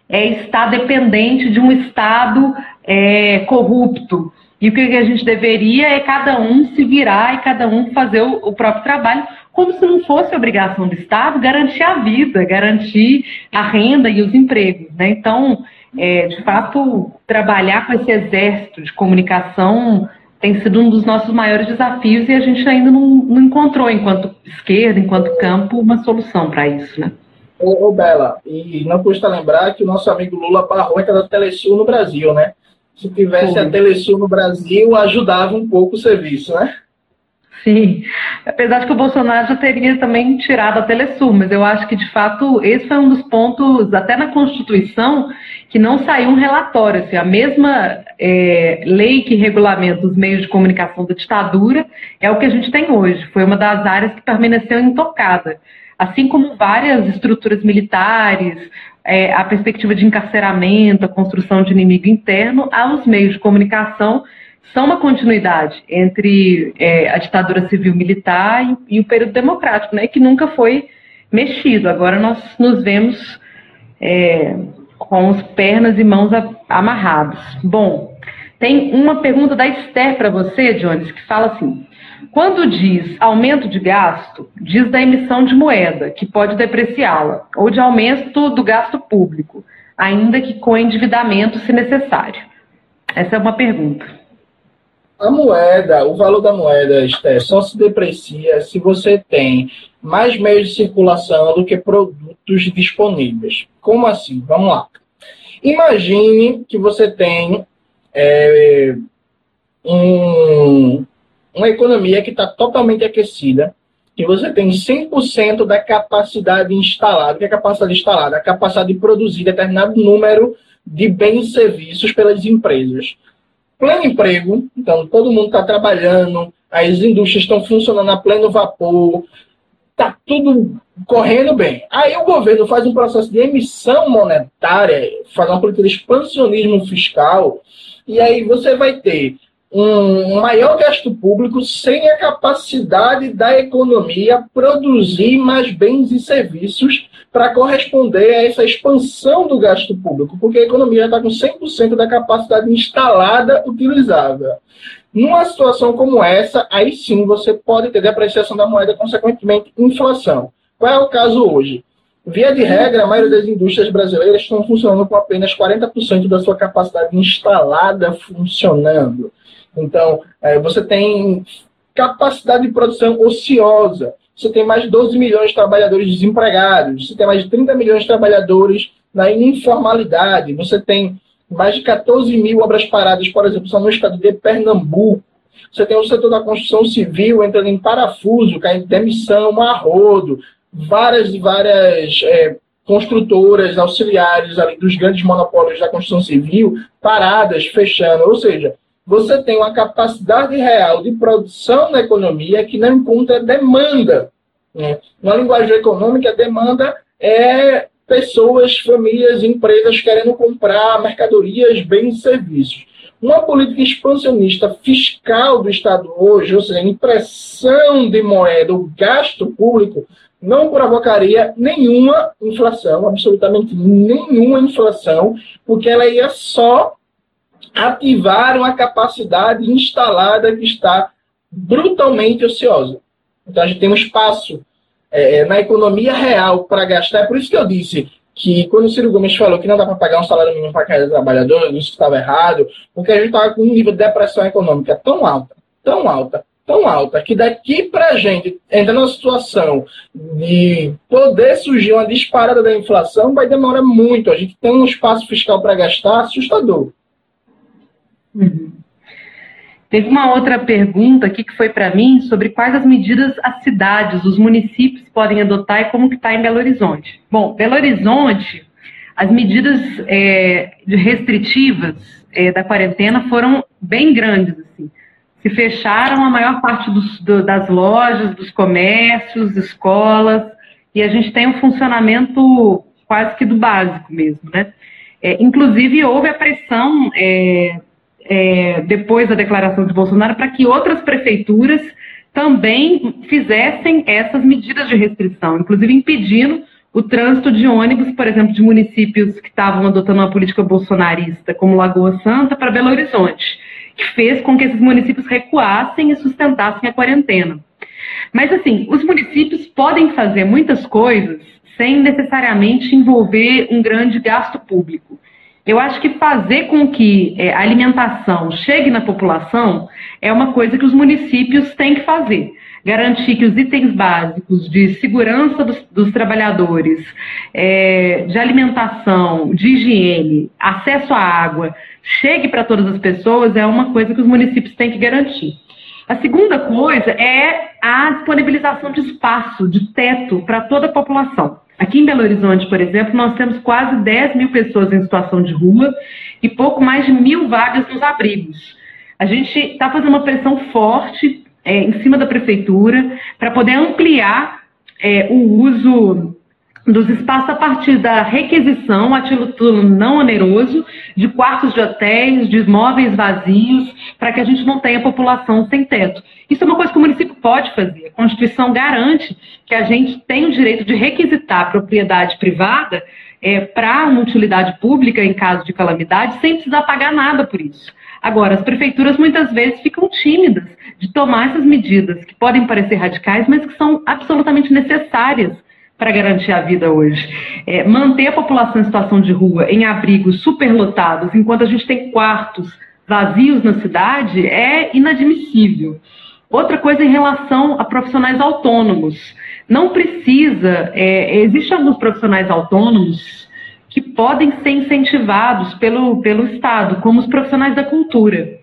é estar dependente de um Estado é, corrupto. E o que a gente deveria é cada um se virar e cada um fazer o, o próprio trabalho, como se não fosse obrigação do Estado garantir a vida, garantir a renda e os empregos. Né? Então, é, de fato, trabalhar com esse exército de comunicação tem sido um dos nossos maiores desafios e a gente ainda não, não encontrou, enquanto esquerda, enquanto campo, uma solução para isso. Né? Ô, ô, Bela, e não custa lembrar que o nosso amigo Lula barrou a da Telesul no Brasil, né? Se tivesse a Telesul no Brasil, ajudava um pouco o serviço, né? Sim, apesar de que o Bolsonaro já teria também tirado a Telesul, mas eu acho que de fato esse foi um dos pontos, até na Constituição, que não saiu um relatório. Assim, a mesma é, lei que regulamenta os meios de comunicação da ditadura é o que a gente tem hoje. Foi uma das áreas que permaneceu intocada. Assim como várias estruturas militares, é, a perspectiva de encarceramento, a construção de inimigo interno, aos meios de comunicação são uma continuidade entre é, a ditadura civil-militar e, e, o período democrático, né, que nunca foi mexido. Agora nós nos vemos é, com as pernas e mãos amarrados. Bom, tem uma pergunta da Esther para você, Jones, que fala assim: quando diz aumento de gasto, diz da emissão de moeda, que pode depreciá-la, ou de aumento do gasto público, ainda que com endividamento, se necessário. Essa é uma pergunta. A moeda, o valor da moeda, Esther, só se deprecia se você tem mais meios de circulação do que produtos disponíveis. Como assim? Vamos lá. Imagine que você tem é, um, uma economia que está totalmente aquecida, que você tem 100% da capacidade instalada. Que é a capacidade instalada? A capacidade de produzir determinado número de bens e serviços pelas empresas pleno emprego, então todo mundo está trabalhando, as indústrias estão funcionando a pleno vapor, está tudo correndo bem. Aí o governo faz um processo de emissão monetária, faz uma política de expansionismo fiscal, e aí você vai ter um maior gasto público sem a capacidade da economia produzir mais bens e serviços para corresponder a essa expansão do gasto público, porque a economia está com 100% da capacidade instalada utilizável. Numa situação como essa, aí sim você pode ter depreciação da moeda, consequentemente inflação. Qual é o caso hoje? Via de regra, a maioria das indústrias brasileiras estão funcionando com apenas 40% da sua capacidade instalada funcionando. Então, é, você tem capacidade de produção ociosa você tem mais de 12 milhões de trabalhadores desempregados, você tem mais de 30 milhões de trabalhadores na informalidade, você tem mais de 14 mil obras paradas, por exemplo, só no estado de Pernambuco. Você tem o setor da construção civil entrando em parafuso, caindo demissão, arrodo, várias e várias é, construtoras auxiliares ali dos grandes monopólios da construção civil paradas, fechando. Ou seja, você tem uma capacidade real de produção na economia que não encontra demanda. Né? Na linguagem econômica, a demanda é pessoas, famílias, empresas querendo comprar mercadorias, bens e serviços. Uma política expansionista fiscal do Estado hoje, ou seja, impressão de moeda, o gasto público, não provocaria nenhuma inflação, absolutamente nenhuma inflação, porque ela ia só ativar uma capacidade instalada que está brutalmente ociosa. Então a gente tem um espaço é, na economia real para gastar. É por isso que eu disse que quando o Ciro Gomes falou que não dá para pagar um salário mínimo para cada trabalhador, isso estava errado, porque a gente estava com um nível de depressão econômica tão alta, tão alta, tão alta, que daqui para a gente entrar numa situação de poder surgir uma disparada da inflação vai demorar muito. A gente tem um espaço fiscal para gastar assustador. Uhum. Teve uma outra pergunta aqui que foi para mim sobre quais as medidas as cidades, os municípios podem adotar e como que está em Belo Horizonte. Bom, Belo Horizonte, as medidas é, restritivas é, da quarentena foram bem grandes. Assim. Se fecharam a maior parte dos, do, das lojas, dos comércios, escolas, e a gente tem um funcionamento quase que do básico mesmo, né? É, inclusive, houve a pressão é, depois da declaração de Bolsonaro, para que outras prefeituras também fizessem essas medidas de restrição, inclusive impedindo o trânsito de ônibus, por exemplo, de municípios que estavam adotando uma política bolsonarista, como Lagoa Santa, para Belo Horizonte, que fez com que esses municípios recuassem e sustentassem a quarentena. Mas, assim, os municípios podem fazer muitas coisas sem necessariamente envolver um grande gasto público. Eu acho que fazer com que é, a alimentação chegue na população é uma coisa que os municípios têm que fazer. Garantir que os itens básicos de segurança dos, dos trabalhadores, é, de alimentação, de higiene, acesso à água, chegue para todas as pessoas é uma coisa que os municípios têm que garantir. A segunda coisa é a disponibilização de espaço, de teto para toda a população. Aqui em Belo Horizonte, por exemplo, nós temos quase 10 mil pessoas em situação de rua e pouco mais de mil vagas nos abrigos. A gente está fazendo uma pressão forte é, em cima da prefeitura para poder ampliar é, o uso dos espaços a partir da requisição a título não oneroso de quartos de hotéis, de imóveis vazios, para que a gente não tenha população sem teto. Isso é uma coisa que o município pode fazer. A Constituição garante que a gente tem o direito de requisitar propriedade privada é, para uma utilidade pública em caso de calamidade, sem precisar pagar nada por isso. Agora, as prefeituras muitas vezes ficam tímidas de tomar essas medidas que podem parecer radicais, mas que são absolutamente necessárias para garantir a vida hoje. É, manter a população em situação de rua em abrigos superlotados, enquanto a gente tem quartos vazios na cidade, é inadmissível. Outra coisa em relação a profissionais autônomos. Não precisa, é, existem alguns profissionais autônomos que podem ser incentivados pelo, pelo Estado, como os profissionais da cultura.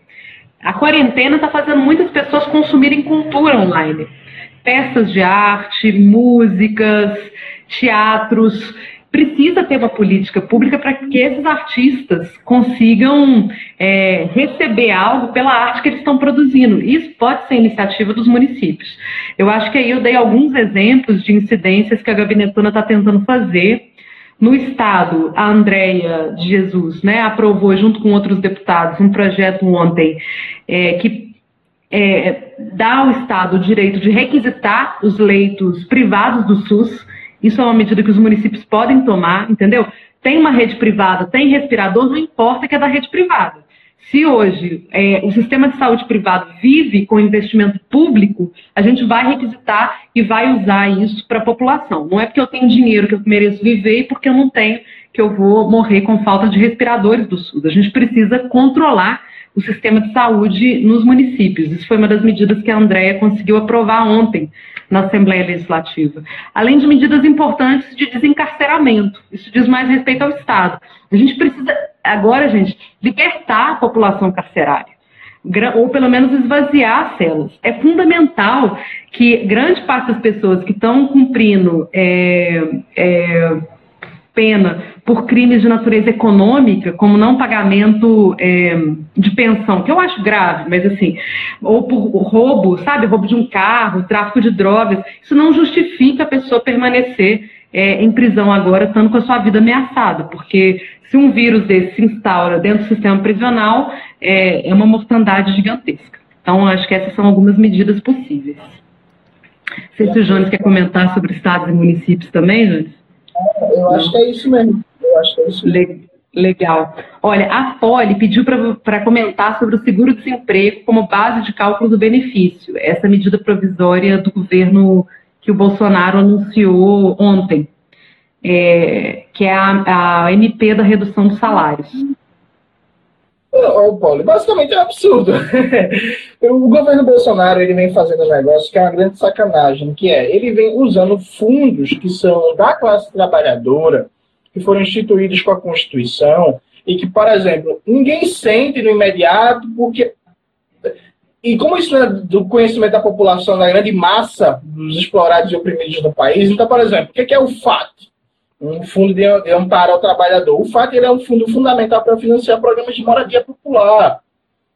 A quarentena está fazendo muitas pessoas consumirem cultura online peças de arte, músicas, teatros. Precisa ter uma política pública para que esses artistas consigam é, receber algo pela arte que eles estão produzindo. Isso pode ser iniciativa dos municípios. Eu acho que aí eu dei alguns exemplos de incidências que a gabinetona está tentando fazer. No Estado, a Andréia de Jesus né, aprovou, junto com outros deputados, um projeto ontem é, que é, dá ao Estado o direito de requisitar os leitos privados do SUS. Isso é uma medida que os municípios podem tomar, entendeu? Tem uma rede privada, tem respirador, não importa que é da rede privada. Se hoje é, o sistema de saúde privado vive com investimento público, a gente vai requisitar e vai usar isso para a população. Não é porque eu tenho dinheiro que eu mereço viver e porque eu não tenho que eu vou morrer com falta de respiradores do SUS. A gente precisa controlar o sistema de saúde nos municípios. Isso foi uma das medidas que a Andrea conseguiu aprovar ontem na Assembleia Legislativa. Além de medidas importantes de desencarceramento. Isso diz mais respeito ao Estado. A gente precisa, agora, gente, libertar a população carcerária. Ou pelo menos esvaziar as celas. É fundamental que grande parte das pessoas que estão cumprindo é, é, pena por crimes de natureza econômica, como não pagamento é, de pensão, que eu acho grave, mas assim, ou por roubo, sabe, roubo de um carro, tráfico de drogas, isso não justifica a pessoa permanecer é, em prisão agora, estando com a sua vida ameaçada, porque se um vírus desse se instaura dentro do sistema prisional, é, é uma mortandade gigantesca. Então, acho que essas são algumas medidas possíveis. Não sei se o Jones quer comentar sobre estados e municípios também, Jones. Eu acho que é isso mesmo. Eu acho que é isso mesmo. Legal. Olha, a Poli pediu para comentar sobre o seguro-desemprego como base de cálculo do benefício, essa medida provisória do governo que o Bolsonaro anunciou ontem, é, que é a, a MP da redução dos salários. Ô, Paulo, basicamente é um absurdo. [laughs] o governo Bolsonaro ele vem fazendo um negócio que é uma grande sacanagem, que é ele vem usando fundos que são da classe trabalhadora, que foram instituídos com a Constituição, e que, por exemplo, ninguém sente no imediato, porque. E como isso é do conhecimento da população, da grande massa dos explorados e oprimidos do país, então, por exemplo, o que é o FAT? Um fundo de, amparo ao trabalhador. O FAT ele é um fundo fundamental para financiar programas de moradia popular.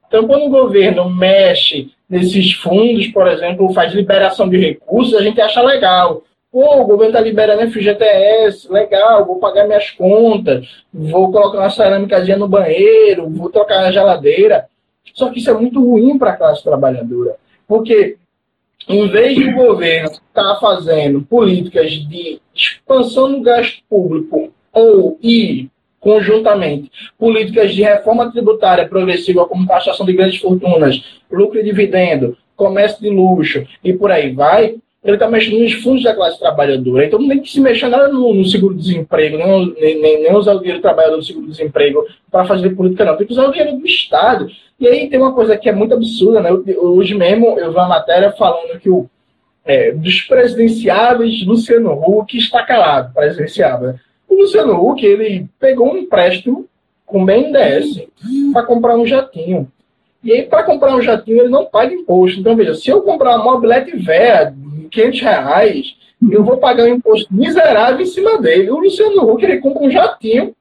Então, quando o governo mexe nesses fundos, por exemplo, faz liberação de recursos, a gente acha legal. Pô, o governo está liberando FGTS, legal, vou pagar minhas contas, vou colocar uma cerâmicazinha no banheiro, vou trocar a geladeira. Só que isso é muito ruim para a classe trabalhadora. Porque, em vez de o governo estar tá fazendo políticas de expansão do gasto público ou e conjuntamente políticas de reforma tributária progressiva como taxação de grandes fortunas, lucro e dividendo, comércio de luxo e por aí vai, ele está mexendo nos fundos da classe trabalhadora. Então não tem que se mexer nada no, no seguro-desemprego, nem, nem, nem, usar o dinheiro do trabalhador do seguro-desemprego para fazer política, não. Tem que usar o dinheiro do Estado. E aí tem uma coisa que é muito absurda, né? Hoje mesmo eu vi uma matéria falando que o é, dos presidenciáveis, Luciano Huck está calado, presidenciável. Né? O Luciano Huck, ele pegou um empréstimo com o BNDES para comprar um jatinho. E aí, para comprar um jatinho, ele não paga imposto. Então, veja, se eu comprar uma mobilete velha 500 reais, eu vou pagar um imposto miserável em cima dele. O Luciano Huck ele compra um jatinho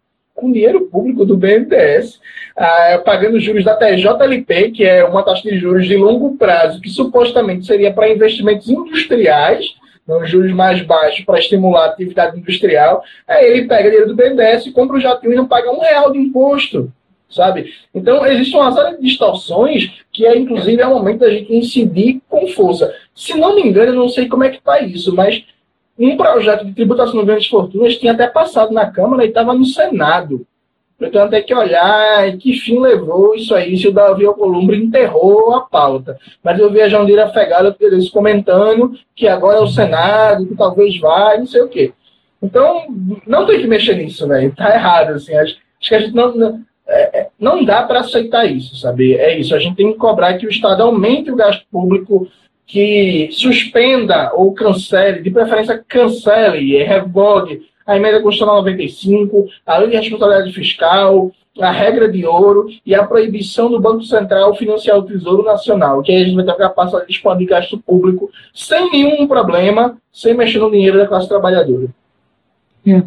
com dinheiro público do BNDES, ah, pagando juros da TJLP, que é uma taxa de juros de longo prazo, que supostamente seria para investimentos industriais, não juros mais baixos para estimular a atividade industrial. Aí ele pega dinheiro do BNDES, compra o jatinho e não paga um real de imposto sabe? Então, existe uma série de distorções que, é, inclusive, é o momento da gente incidir com força. Se não me engano, eu não sei como é que está isso, mas um projeto de tributação de grandes fortunas tinha até passado na Câmara e estava no Senado. Então, até que olhar que fim levou isso aí, se o Davi Alcolumbre enterrou a pauta. Mas eu vi a Jandira Fegada comentando que agora é o Senado, que talvez vá, não sei o quê. Então, não tem que mexer nisso, velho. Tá errado, assim. Acho, acho que a gente não, não é, é, não dá para aceitar isso, sabe? É isso. A gente tem que cobrar que o Estado aumente o gasto público, que suspenda ou cancele, de preferência cancele, revogue a emenda constitucional 95, a lei de responsabilidade fiscal, a regra de ouro e a proibição do Banco Central financiar o Tesouro Nacional, que aí a gente vai ter a capacidade de expandir gasto público sem nenhum problema, sem mexer no dinheiro da classe trabalhadora. É.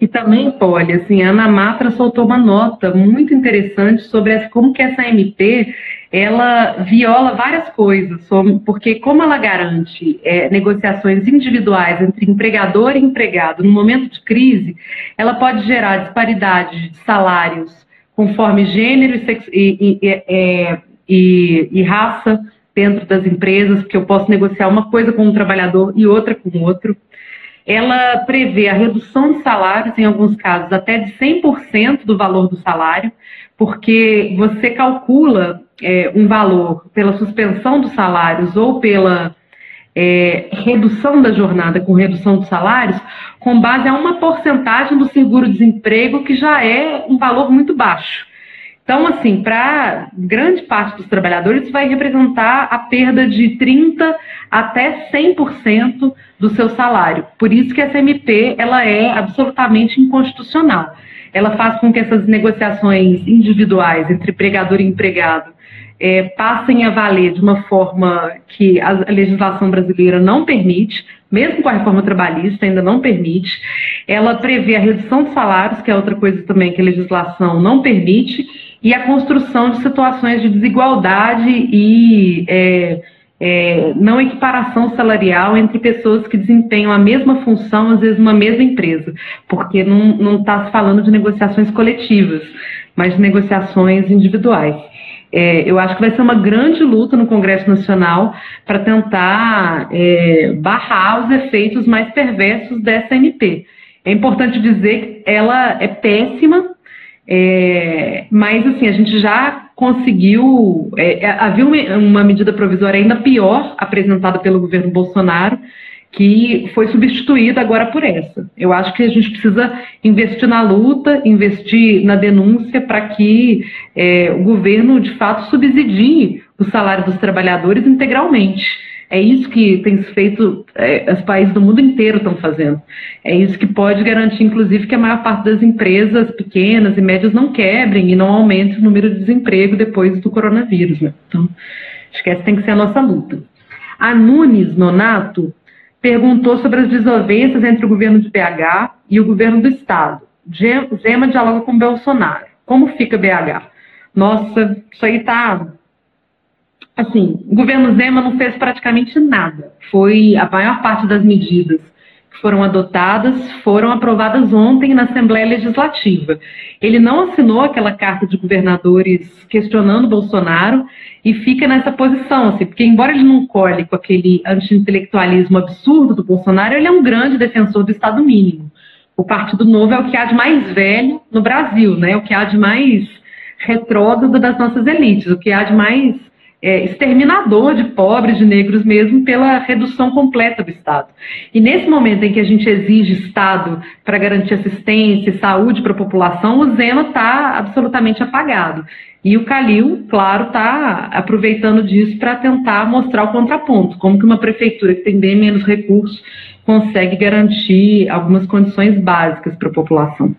E também, Poli, assim, a Ana Matra soltou uma nota muito interessante sobre como que essa MP ela viola várias coisas, porque como ela garante é, negociações individuais entre empregador e empregado no momento de crise, ela pode gerar disparidade de salários conforme gênero e, e, e, é, e raça dentro das empresas, porque eu posso negociar uma coisa com um trabalhador e outra com outro. Ela prevê a redução de salários, em alguns casos até de 100% do valor do salário, porque você calcula é, um valor pela suspensão dos salários ou pela é, redução da jornada com redução dos salários, com base a uma porcentagem do seguro-desemprego que já é um valor muito baixo. Então, assim, para grande parte dos trabalhadores, isso vai representar a perda de 30% até 100% do seu salário. Por isso que essa MP ela é absolutamente inconstitucional. Ela faz com que essas negociações individuais entre empregador e empregado é, passem a valer de uma forma que a legislação brasileira não permite, mesmo com a reforma trabalhista ainda não permite. Ela prevê a redução de salários, que é outra coisa também que a legislação não permite, e a construção de situações de desigualdade e é, é, não equiparação salarial entre pessoas que desempenham a mesma função, às vezes, numa mesma empresa, porque não está se falando de negociações coletivas, mas de negociações individuais. É, eu acho que vai ser uma grande luta no Congresso Nacional para tentar é, barrar os efeitos mais perversos dessa MP. É importante dizer que ela é péssima, é, mas assim a gente já conseguiu. É, é havia uma, medida provisória ainda pior apresentada pelo governo Bolsonaro, que foi substituída agora por essa. Eu acho que a gente precisa investir na luta, investir na denúncia para que é, o governo de fato subsidie o salário dos trabalhadores integralmente. É isso que tem feito, é, os países do mundo inteiro estão fazendo. É isso que pode garantir, inclusive, que a maior parte das empresas pequenas e médias não quebrem e não aumente o número de desemprego depois do coronavírus. Né? Então, acho que essa tem que ser a nossa luta. A Nunes Nonato perguntou sobre as desavenças entre o governo de BH e o governo do estado. Zema dialoga com Bolsonaro. Como fica BH? Nossa, isso aí tá. Assim, o governo Zema não fez praticamente nada. Foi a maior parte das medidas que foram adotadas foram aprovadas ontem na Assembleia Legislativa. Ele não assinou aquela carta de governadores questionando Bolsonaro e fica nessa posição, assim, porque embora ele não colhe com aquele anti-intelectualismo absurdo do Bolsonaro, ele é um grande defensor do Estado mínimo. O Partido Novo é o que há de mais velho no Brasil, né? o que há de mais retrógrado das nossas elites, o que há de mais é, exterminador de pobres, de negros mesmo, pela redução completa do Estado. E nesse momento em que a gente exige Estado para garantir assistência e saúde para a população, o Zema está absolutamente apagado. E o Calil, claro, está aproveitando disso para tentar mostrar o contraponto, como que uma prefeitura que tem bem menos recursos consegue garantir algumas condições básicas para a população.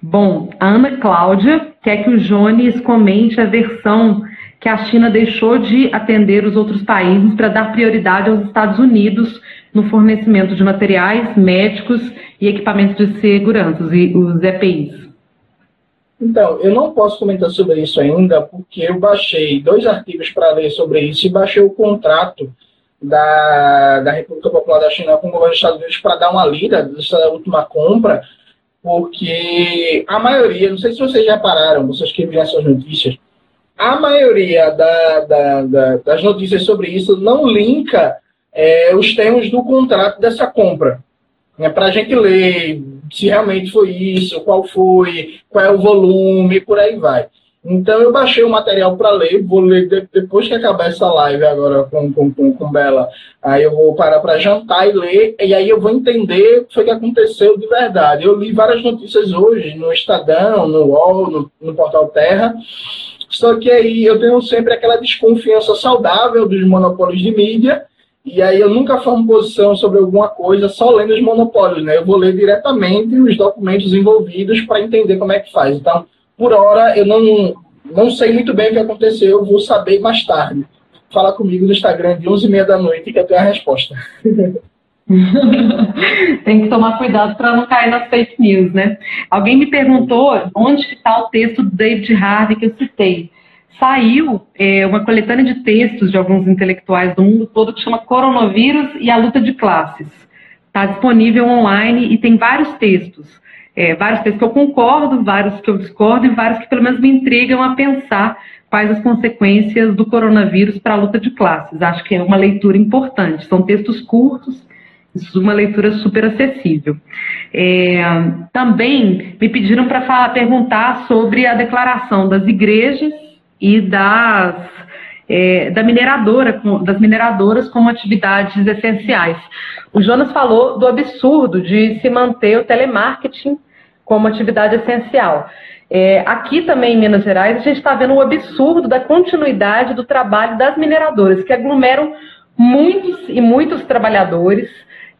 Bom, a Ana Cláudia quer que o Jones comente a versão que a China deixou de atender os outros países para dar prioridade aos Estados Unidos no fornecimento de materiais, médicos e equipamentos de segurança, os EPIs. Então, eu não posso comentar sobre isso ainda, porque eu baixei dois artigos para ler sobre isso e baixei o contrato da, da República Popular da China com o governo dos Estados Unidos para dar uma lida dessa última compra, porque a maioria, não sei se vocês já pararam, vocês que viram essas notícias, a maioria da, da, da, das notícias sobre isso não linka é, os termos do contrato dessa compra. Né, para a gente ler se realmente foi isso, qual foi, qual é o volume, por aí vai. Então eu baixei o material para ler, vou ler de, depois que acabar essa live agora com, com, com, com Bela. Aí eu vou parar para jantar e ler, e aí eu vou entender o que foi que aconteceu de verdade. Eu li várias notícias hoje no Estadão, no UOL, no, no Portal Terra, só que aí eu tenho sempre aquela desconfiança saudável dos monopólios de mídia, e aí eu nunca formo posição sobre alguma coisa só lendo os monopólios, né? Eu vou ler diretamente os documentos envolvidos para entender como é que faz. Então, por hora, eu não, não sei muito bem o que aconteceu, eu vou saber mais tarde. Fala comigo no Instagram de 11h30 da noite que eu tenho a resposta. [laughs] [laughs] Tem que tomar cuidado para não cair nas fake news, né? Alguém me perguntou onde está o texto do David Harvey que eu citei. Saiu é, uma coletânea de textos de alguns intelectuais do mundo todo que chama Coronavírus e a Luta de Classes. Está disponível online e tem vários textos. É, vários textos que eu concordo, vários que eu discordo e vários que pelo menos me intrigam a pensar quais as consequências do coronavírus para a luta de classes. Acho que é uma leitura importante. São textos curtos uma leitura super acessível. É, também me pediram para perguntar sobre a declaração das igrejas e das, é, da mineradora, das mineradoras como atividades essenciais. O Jonas falou do absurdo de se manter o telemarketing como atividade essencial. É, aqui também em Minas Gerais, a gente está vendo o absurdo da continuidade do trabalho das mineradoras, que aglomeram muitos e muitos trabalhadores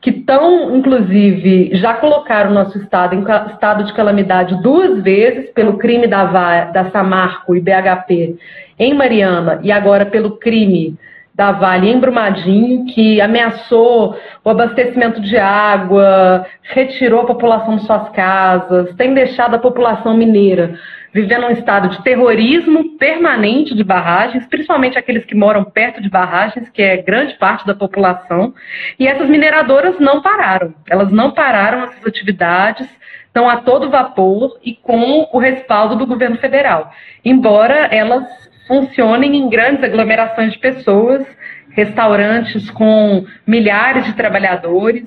que estão, inclusive, já colocaram o nosso estado em estado de calamidade duas vezes pelo crime da, da Samarco e BHP em Mariana e agora pelo crime da Vale em Brumadinho, que ameaçou o abastecimento de água, retirou a população de suas casas, tem deixado a população mineira vivendo um estado de terrorismo permanente de barragens, principalmente aqueles que moram perto de barragens, que é grande parte da população. E essas mineradoras não pararam. Elas não pararam essas atividades, estão a todo vapor e com o respaldo do governo federal. Embora elas funcionem em grandes aglomerações de pessoas, restaurantes com milhares de trabalhadores,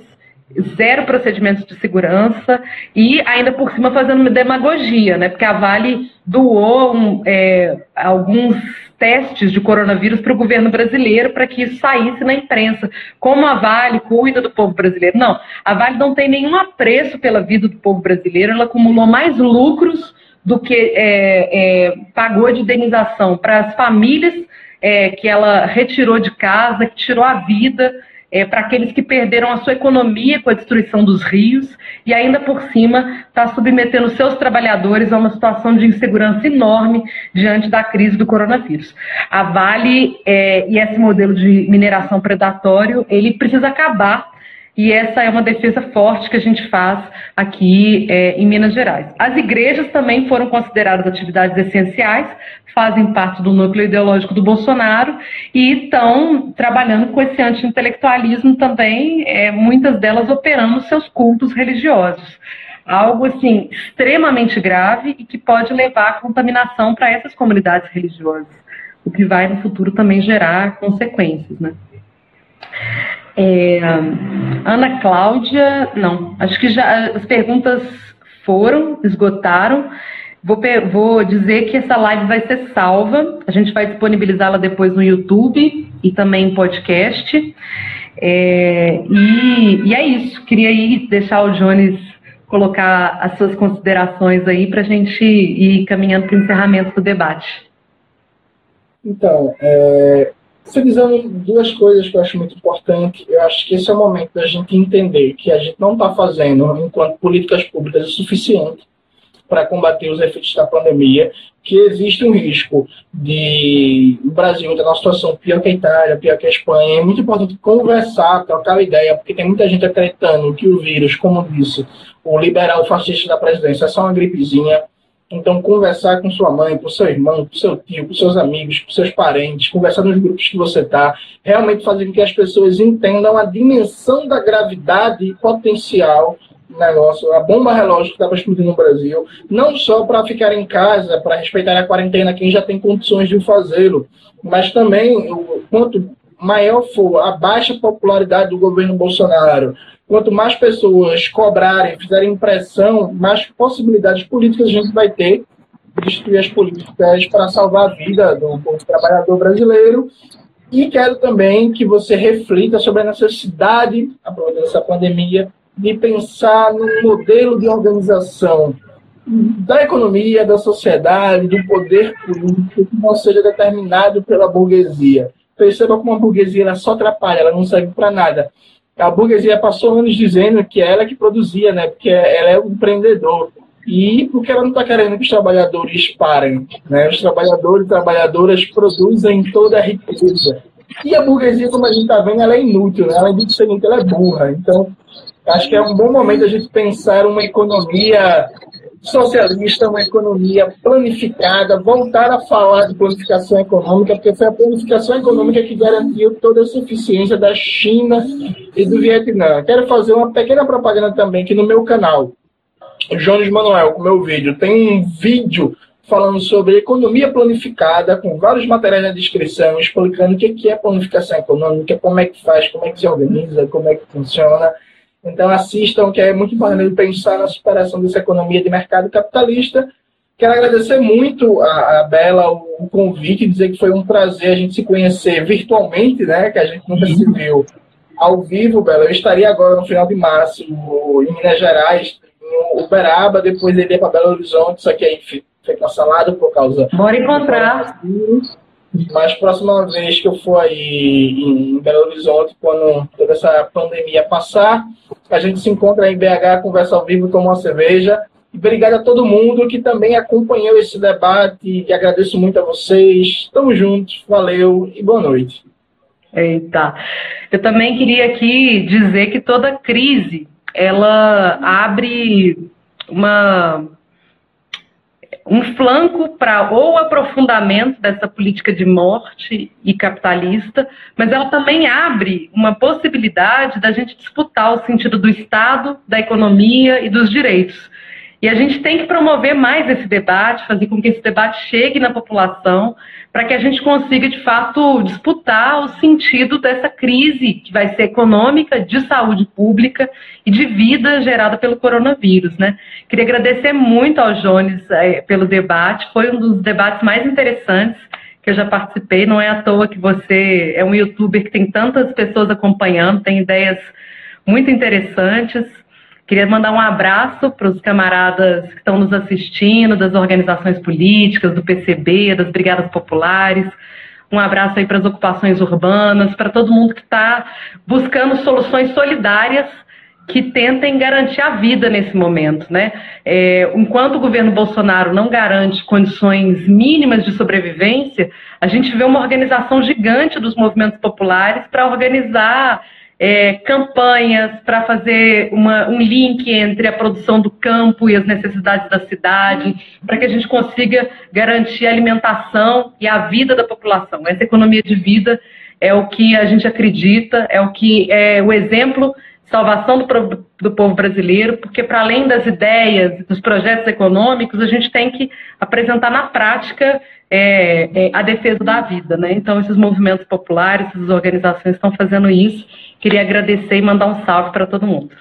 zero procedimentos de segurança e ainda por cima fazendo demagogia, né? Porque a Vale doou um, é, alguns testes de coronavírus para o governo brasileiro para que isso saísse na imprensa. Como a Vale cuida do povo brasileiro? Não, a Vale não tem nenhum apreço pela vida do povo brasileiro, ela acumulou mais lucros do que é, é, pagou de indenização para as famílias é, que ela retirou de casa, que tirou a vida é, para aqueles que perderam a sua economia com a destruição dos rios e ainda por cima está submetendo seus trabalhadores a uma situação de insegurança enorme diante da crise do coronavírus. A Vale é, e esse modelo de mineração predatório ele precisa acabar e essa é uma defesa forte que a gente faz aqui é, em Minas Gerais. As igrejas também foram consideradas atividades essenciais, fazem parte do núcleo ideológico do Bolsonaro e estão trabalhando com esse anti-intelectualismo também, é, muitas delas operando seus cultos religiosos. Algo assim extremamente grave e que pode levar à contaminação para essas comunidades religiosas, o que vai no futuro também gerar consequências, né? É, Ana Cláudia, não, acho que já as perguntas foram, esgotaram. Vou, vou dizer que essa live vai ser salva, a gente vai disponibilizá-la depois no YouTube e também em podcast. É, e, e, é isso, queria aí deixar o Jones colocar as suas considerações aí para a gente ir caminhando para o encerramento do debate. Então, é, Finalizando duas coisas que eu acho muito importante, eu acho que esse é o momento da gente entender que a gente não está fazendo, enquanto políticas públicas, o suficiente para combater os efeitos da pandemia, que existe um risco de o Brasil estar numa situação pior que a Itália, pior que a Espanha. É muito importante conversar, trocar ideia, porque tem muita gente acreditando que o vírus, como disse o liberal fascista da presidência, é só uma gripezinha então, conversar com sua mãe, com seu irmão, com seu tio, com seus amigos, com seus parentes, conversar nos grupos que você está, realmente fazer com que as pessoas entendam a dimensão da gravidade potencial negócio, a bomba relógio que está para explodir no Brasil, não só para ficar em casa, para respeitar a quarentena, quem já tem condições de fazê-lo, mas também, quanto maior for a baixa popularidade do governo Bolsonaro, quanto mais pessoas cobrarem, fizerem pressão, mais possibilidades políticas a gente vai ter de destruir as políticas para salvar a vida do povo trabalhador brasileiro. E quero também que você reflita sobre a necessidade, aproveitando essa pandemia, de pensar num modelo de organização da economia, da sociedade, do poder político que não seja determinado pela burguesia. Perceba como a burguesia ela só atrapalha, ela não serve para nada a burguesia passou anos dizendo que é ela que produzia, né? Porque ela é o empreendedor. E porque ela não está querendo que os trabalhadores parem, né? Os trabalhadores e trabalhadoras produzem toda a riqueza. E a burguesia, como a gente está vendo, ela é inútil, né? Ela é diferente, ela é burra. Então, acho que é um bom momento a gente pensar uma economia socialista, uma economia planificada, voltar a falar de planificação econômica, porque foi a planificação econômica que garantiu toda a suficiência da China e do Vietnã. Quero fazer uma pequena propaganda também que no meu canal, Jones Manuel, com meu vídeo, tem um vídeo falando sobre economia planificada, com vários materiais na descrição, explicando o que é planificação econômica, como é que faz, como é que se organiza, como é que funciona. Então assistam, que é muito importante pensar na superação dessa economia de mercado capitalista. Quero agradecer muito a, a Bela o, convite, dizer que foi um prazer a gente se conhecer virtualmente, né? Que a gente nunca se viu ao vivo, Bela. Eu estaria agora no final de março em Minas Gerais, em Uberaba, depois iria para Belo Horizonte, só que aí foi cancelado por causa. Bora encontrar. Mas próxima vez que eu for aí em Belo Horizonte, quando toda essa pandemia passar, a gente se encontra em BH, conversa ao vivo, toma uma cerveja. E obrigado a todo mundo que também acompanhou esse debate. E agradeço muito a vocês. Tamo juntos, valeu e boa noite. Eita. Eu também queria aqui dizer que toda crise ela abre uma um flanco para ou aprofundamento dessa política de morte e capitalista, mas ela também abre uma possibilidade da gente disputar o sentido do Estado, da economia e dos direitos. E a gente tem que promover mais esse debate, fazer com que esse debate chegue na população, para que a gente consiga, de fato, disputar o sentido dessa crise que vai ser econômica, de saúde pública e de vida gerada pelo coronavírus. Né? Queria agradecer muito ao Jones é, pelo debate, foi um dos debates mais interessantes que eu já participei. Não é à toa que você é um youtuber que tem tantas pessoas acompanhando, tem ideias muito interessantes. Queria mandar um abraço para os camaradas que estão nos assistindo, das organizações políticas, do PCB, das Brigadas Populares. Um abraço aí para as ocupações urbanas, para todo mundo que está buscando soluções solidárias que tentem garantir a vida nesse momento, né? É, enquanto o governo Bolsonaro não garante condições mínimas de sobrevivência, a gente vê uma organização gigante dos movimentos populares para organizar é, campanhas para fazer uma, um link entre a produção do campo e as necessidades da cidade, para que a gente consiga garantir a alimentação e a vida da população. Essa economia de vida é o que a gente acredita, é o que é o exemplo salvação do, do povo brasileiro, porque para além das ideias, dos projetos econômicos, a gente tem que apresentar na prática é, é, a defesa da vida, né? Então esses movimentos populares, essas organizações estão fazendo isso Queria agradecer e mandar um salve para todo mundo.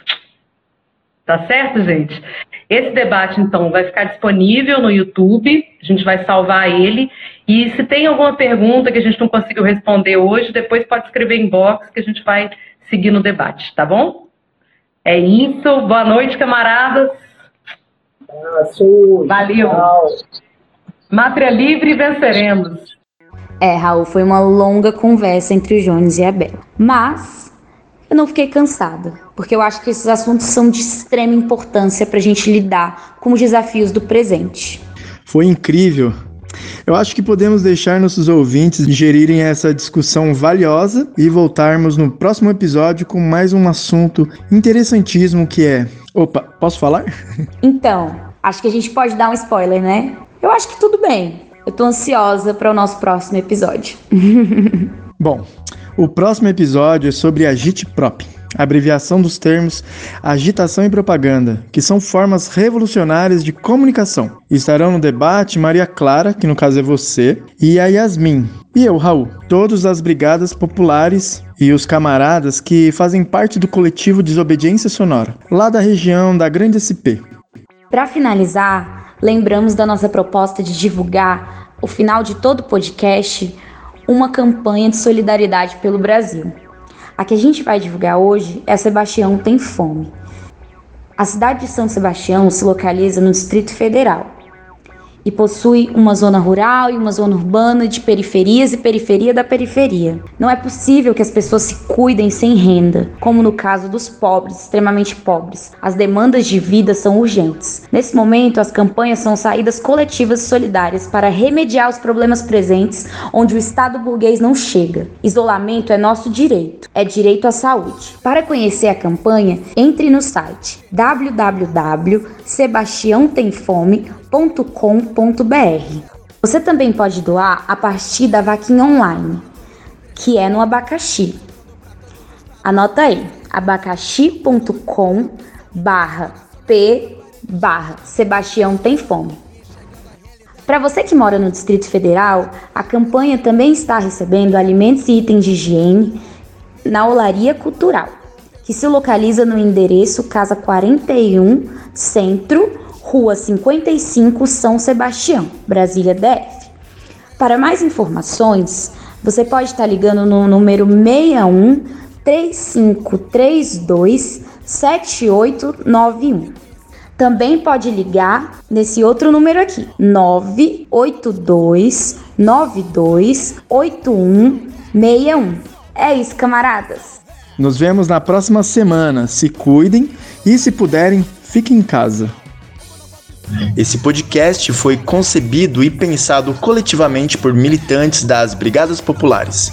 Tá certo, gente? Esse debate, então, vai ficar disponível no YouTube, a gente vai salvar ele. E se tem alguma pergunta que a gente não conseguiu responder hoje, depois pode escrever em box que a gente vai seguir no debate, tá bom? É isso. Boa noite, camaradas. Valeu. Mátria livre e venceremos. É, Raul, foi uma longa conversa entre o Jones e a Bela. Mas eu não fiquei cansada, porque eu acho que esses assuntos são de extrema importância para a gente lidar com os desafios do presente. Foi incrível. Eu acho que podemos deixar nossos ouvintes digerirem essa discussão valiosa e voltarmos no próximo episódio com mais um assunto interessantíssimo que é. Opa, posso falar? [laughs] Então, acho que a gente pode dar um spoiler, né? Eu acho que tudo bem. Eu tô ansiosa para o nosso próximo episódio. [laughs] Bom, o próximo episódio é sobre agitprop, abreviação dos termos agitação e propaganda, que são formas revolucionárias de comunicação. Estarão no debate Maria Clara, que no caso é você, e a Yasmin, e eu, Raul, todos das brigadas populares e os camaradas que fazem parte do coletivo Desobediência Sonora, lá da região da Grande SP. Para finalizar, lembramos da nossa proposta de divulgar o final de todo podcast uma campanha de solidariedade pelo Brasil. A que a gente vai divulgar hoje é Sebastião Tem Fome. A cidade de São Sebastião se localiza no Distrito Federal e possui uma zona rural e uma zona urbana de periferias e periferia da periferia. Não é possível que as pessoas se cuidem sem renda, como no caso dos pobres, extremamente pobres. As demandas de vida são urgentes. Nesse momento, as campanhas são saídas coletivas e solidárias para remediar os problemas presentes onde o Estado burguês não chega. Isolamento é nosso direito, é direito à saúde. Para conhecer a campanha, entre no site www.sebastiãotemfome.com abacaxi.com.br. Você também pode doar a partir da vaquinha online, que é no abacaxi. Anota aí, abacaxi.com barra p barra Sebastião tem fome. Para você que mora no Distrito Federal, a campanha também está recebendo alimentos e itens de higiene na Olaria Cultural, que se localiza no endereço Casa 41, Centro, Rua 55, São Sebastião, Brasília DF. Para mais informações, você pode estar ligando no número 61 3532 7891. Também pode ligar nesse outro número aqui, 982 92 8161. É isso, camaradas. Nos vemos na próxima semana. Se cuidem e, se puderem, fiquem em casa. Esse podcast foi concebido e pensado coletivamente por militantes das Brigadas Populares.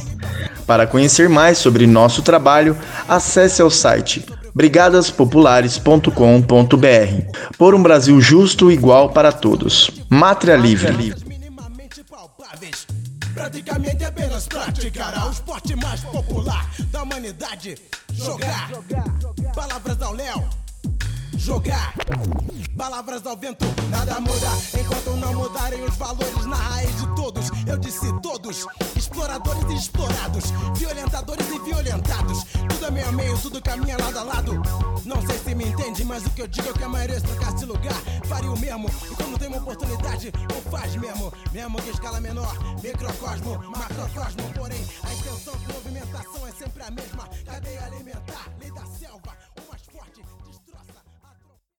Para conhecer mais sobre nosso trabalho, acesse ao site brigadaspopulares.com.br. Por um Brasil justo e igual para todos. Mátria Livre. Praticamente apenas praticará o esporte mais popular da humanidade. Jogar. Palavras ao Léo. Jogar. Palavras ao vento, nada muda enquanto não mudarem os valores na raiz de todos. Eu disse todos, exploradores e explorados, violentadores e violentados. Tudo é meio a meio, tudo caminha lado a lado. Não sei se me entende, mas o que eu digo é que a maioria se trocasse lugar faria o mesmo. E quando tem uma oportunidade, ou faz mesmo, mesmo que escala menor, microcosmo, macrocosmo. Porém, a intenção de movimentação é sempre a mesma. Cadeia alimentar.